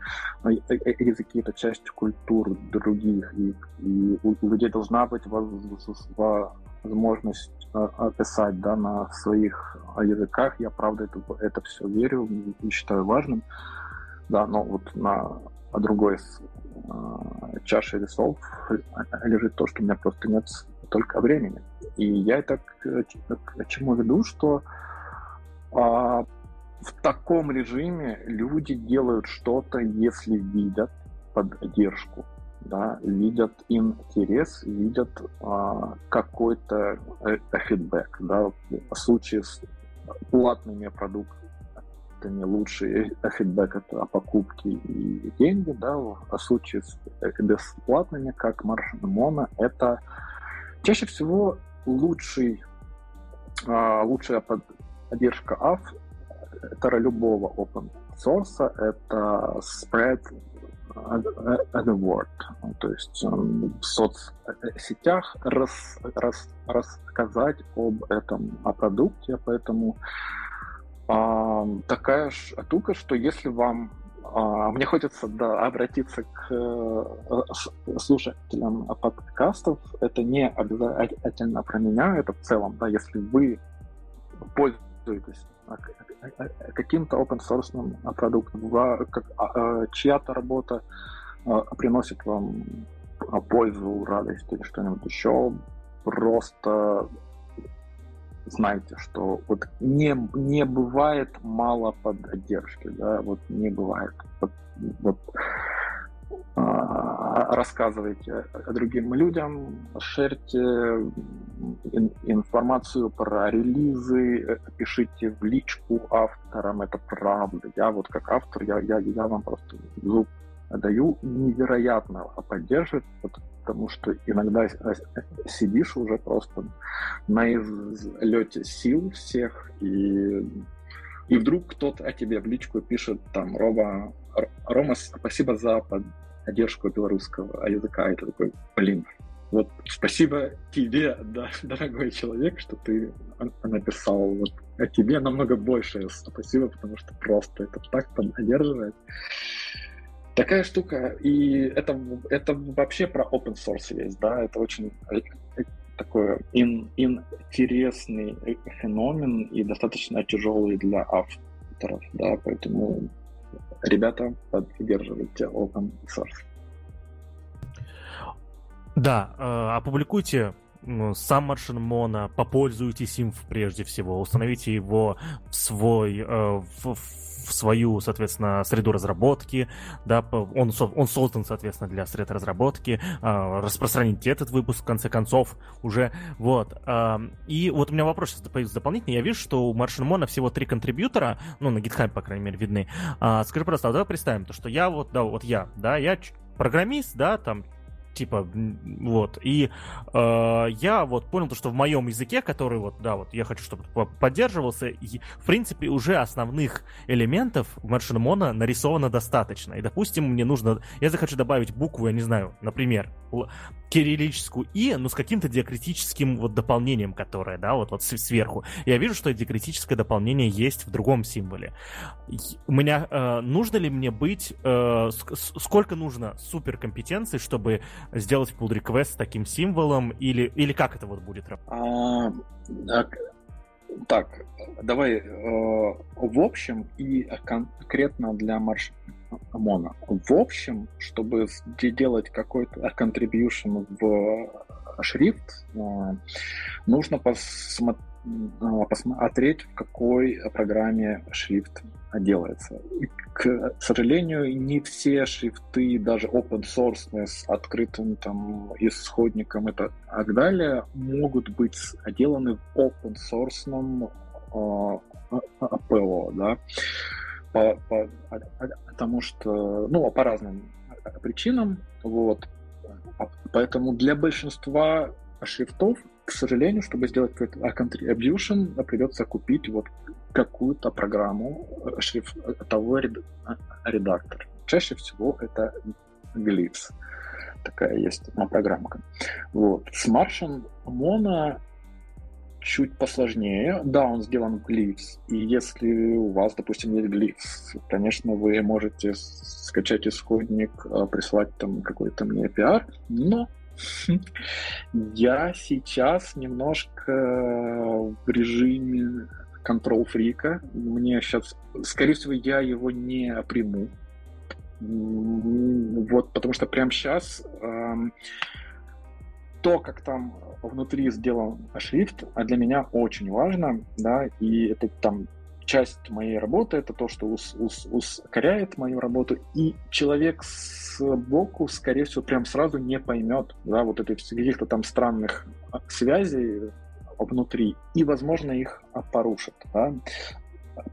э, э, э, языки это часть культур других, и, и у людей должна быть возможность описать да, на своих языках. Я правда это, это все верю и считаю важным. Да, но вот на другой чаше весов лежит то, что у меня просто нет только времени. И я это к, к чему веду, что а, в таком режиме люди делают что-то, если видят поддержку, да, видят интерес, видят а, какой-то э, фидбэк. Да. В случае с платными продуктами лучший фидбэк это о и деньги, да, в случае с бесплатными, как Маршмона, это чаще всего лучший, а, лучшая поддержка автора любого open source это spread the word, то есть в соцсетях рас, рас, рассказать об этом о продукте, поэтому а, такая штука, что если вам а, мне хочется да, обратиться к э, слушателям подкастов. Это не обязательно про меня, это в целом, да, если вы пользуетесь а, каким-то open source продуктом, а, чья-то работа приносит вам пользу, радость или что-нибудь еще, просто знайте, что вот не, не бывает мало поддержки, да, вот не бывает. Вот, вот а, рассказывайте другим людям, шерьте ин, информацию про релизы, пишите в личку авторам, это правда. Я вот как автор, я, я, я вам просто зуб даю невероятно поддерживать, потому что иногда сидишь уже просто на излете сил всех, и, и вдруг кто-то о тебе в личку пишет там, Рома, Рома, спасибо за поддержку белорусского языка. Ты такой, блин, вот спасибо тебе, да, дорогой человек, что ты написал вот о тебе намного больше. Спасибо, потому что просто это так поддерживает. Такая штука, и это, это вообще про open source есть, да, это очень э, такой ин, интересный феномен и достаточно тяжелый для авторов, да, поэтому ребята, поддерживайте open source. Да, э, опубликуйте сам Martian Mono, попользуйтесь им прежде всего, установите его в свой, э, в, в свою, соответственно, среду разработки, да, он, он создан, соответственно, для сред разработки, э, распространите этот выпуск, в конце концов, уже, вот. Э, и вот у меня вопрос сейчас появится дополнительный, я вижу, что у Martian Mono всего три контрибьютора, ну, на GitHub, по крайней мере, видны. Э, скажи, просто, а давай представим то, что я вот, да, вот я, да, я программист, да, там типа, вот. И э, я вот понял то, что в моем языке, который вот, да, вот я хочу, чтобы поддерживался, и, в принципе, уже основных элементов в Mono нарисовано достаточно. И, допустим, мне нужно, я захочу добавить букву, я не знаю, например, кириллическую «и», но с каким-то диакритическим вот дополнением, которое, да, вот, вот сверху. Я вижу, что диакритическое дополнение есть в другом символе. У меня, э, нужно ли мне быть, э, сколько нужно суперкомпетенций, чтобы сделать pull request с таким символом, или, или как это вот будет работать? А, так, давай э, в общем и конкретно для марш Моно. В общем, чтобы делать какой-то contribution в шрифт, э, нужно посмотреть а, посмотреть, в какой программе шрифт делается. И, к сожалению, не все шрифты, даже open source с открытым там исходником и так далее, могут быть сделаны в open source PO, да, по, по, потому что, ну, по разным причинам, вот, поэтому для большинства шрифтов к сожалению, чтобы сделать какой-то contribution, придется купить вот какую-то программу э, шрифтовой э, редактор. Чаще всего это Glyphs. Такая есть программка. Вот. С Martian Mono чуть посложнее. Да, он сделан в Glyphs. И если у вас, допустим, есть Glyphs, конечно, вы можете скачать исходник, э, прислать там какой-то мне PR, но я сейчас немножко в режиме контрол фрика. Мне сейчас, скорее всего, я его не приму. Вот, потому что прямо сейчас эм, то, как там внутри сделан шрифт, а для меня очень важно, да, и это там часть моей работы, это то, что ус, ус, ускоряет мою работу, и человек сбоку, скорее всего, прям сразу не поймет, да, вот этих каких-то там странных связей внутри, и, возможно, их порушит, да.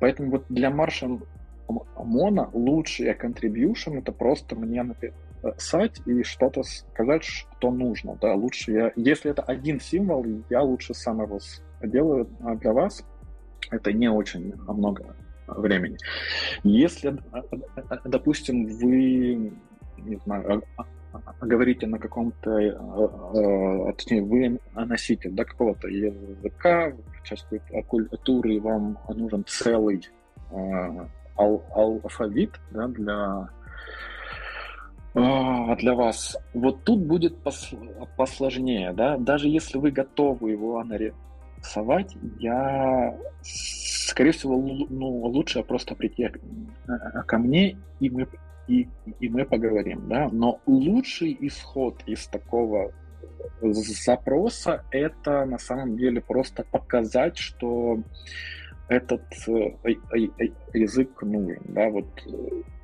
Поэтому вот для Martian Mono лучший contribution это просто мне написать и что-то сказать, что нужно, да, лучше я, если это один символ, я лучше сам его делаю для вас, это не очень много времени. Если, допустим, вы не знаю, говорите на каком-то, точнее, вы носитель да, какого-то языка, часть какой-то культуры, и вам нужен целый ал алфавит да, для для вас. Вот тут будет посложнее, да, даже если вы готовы его совать, я, скорее всего, ну, лучше просто прийти ко мне, и мы, и, и мы поговорим, да. Но лучший исход из такого запроса это на самом деле просто показать, что этот э, язык нужен, да, вот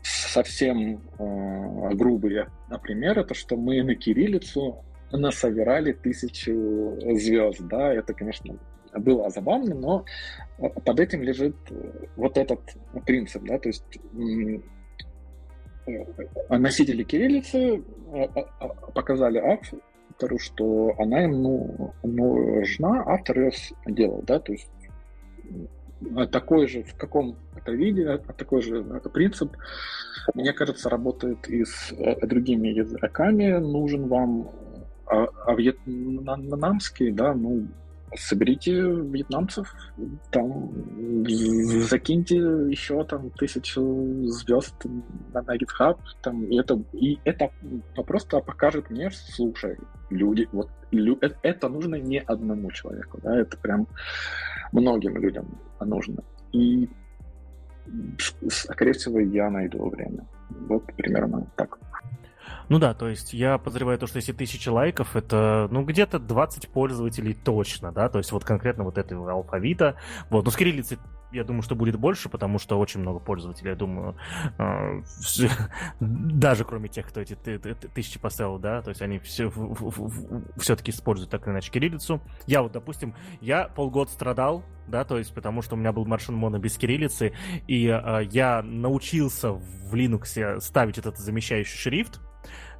совсем э, грубый например, это что мы на кириллицу насобирали тысячу звезд, да, это, конечно, было забавно, но под этим лежит вот этот принцип, да, то есть носители кириллицы показали автору, что она ему ну, нужна, автор ее делал, да, то есть такой же в каком-то виде, такой же принцип, мне кажется, работает и с другими языками. Нужен вам а, а вьетнамский, да, ну, соберите вьетнамцев, там, закиньте еще там тысячу звезд на, на GitHub, там, и это, и это просто покажет мне, слушай, люди, вот, лю, это, это нужно не одному человеку, да, это прям многим людям нужно. И, скорее всего, я найду время. Вот примерно так. Ну да, то есть я подозреваю то, что если тысяча лайков, это, ну, где-то 20 пользователей точно, да, то есть вот конкретно вот этого алфавита. Вот, но с кириллицей я думаю, что будет больше, потому что очень много пользователей, я думаю, э, даже кроме тех, кто эти тысячи поставил, да, то есть они все, все-таки используют так или иначе кириллицу. Я вот, допустим, я полгода страдал, да, то есть потому что у меня был маршрут моно без кириллицы, и э, я научился в Linux ставить этот замещающий шрифт,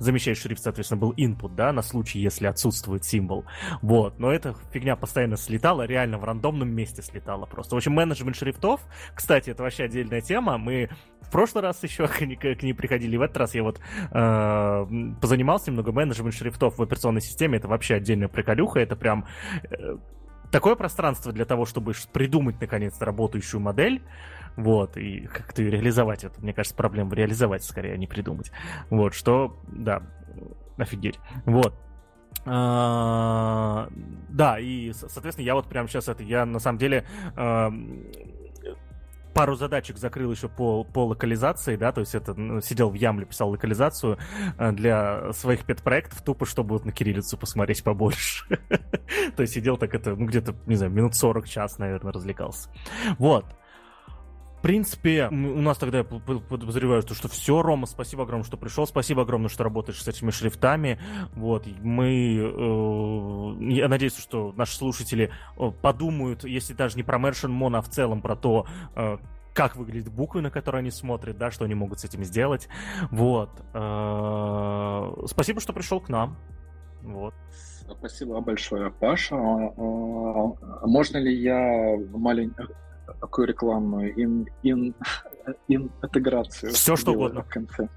замещающий шрифт, соответственно, был input, да, на случай, если отсутствует символ. Вот, но эта фигня постоянно слетала, реально в рандомном месте слетала просто. В общем, менеджмент шрифтов, кстати, это вообще отдельная тема, мы в прошлый раз еще к, ней, к ней приходили, в этот раз я вот э, позанимался немного менеджмент шрифтов в операционной системе, это вообще отдельная приколюха, это прям... Э, такое пространство для того, чтобы придумать наконец-то работающую модель, вот, и как-то реализовать это. Мне кажется, проблема реализовать скорее, а не придумать. Вот, что, да, офигеть. Вот. А, да, и, соответственно, я вот прямо сейчас это, я на самом деле пару задачек закрыл еще по, по локализации, да, то есть это ну, сидел в Ямле, писал локализацию а, для своих пет-проектов, тупо чтобы вот на кириллицу посмотреть побольше. То есть сидел так это, ну, где-то, не знаю, минут 40 час, наверное, развлекался. Вот принципе, у нас тогда я подозреваю, что все, Рома, спасибо огромное, что пришел, спасибо огромное, что работаешь с этими шрифтами. Вот, мы, э, я надеюсь, что наши слушатели э, подумают, если даже не про Merchant Mono, а в целом про то, э, как выглядят буквы, на которые они смотрят, да, что они могут с этим сделать. Вот. Спасибо, что пришел к нам. Вот. Спасибо большое, Паша. Можно ли я маленький такую рекламную ин, ин, ин интеграцию. Все что угодно. В конце.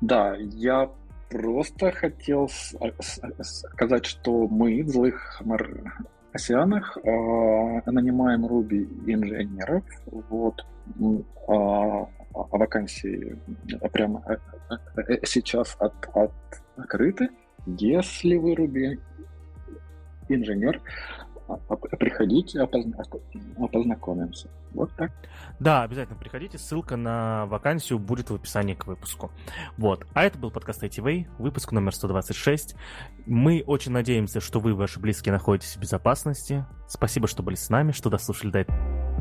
Да, я просто хотел сказать, что мы в злых осянах э, нанимаем Руби инженеров. Вот э, вакансии прямо сейчас от, от, открыты. Если вы Руби инженер, приходите, познакомимся. Вот так. Да, обязательно приходите. Ссылка на вакансию будет в описании к выпуску. Вот. А это был подкаст ITV, выпуск номер 126. Мы очень надеемся, что вы и ваши близкие находитесь в безопасности. Спасибо, что были с нами, что дослушали до этого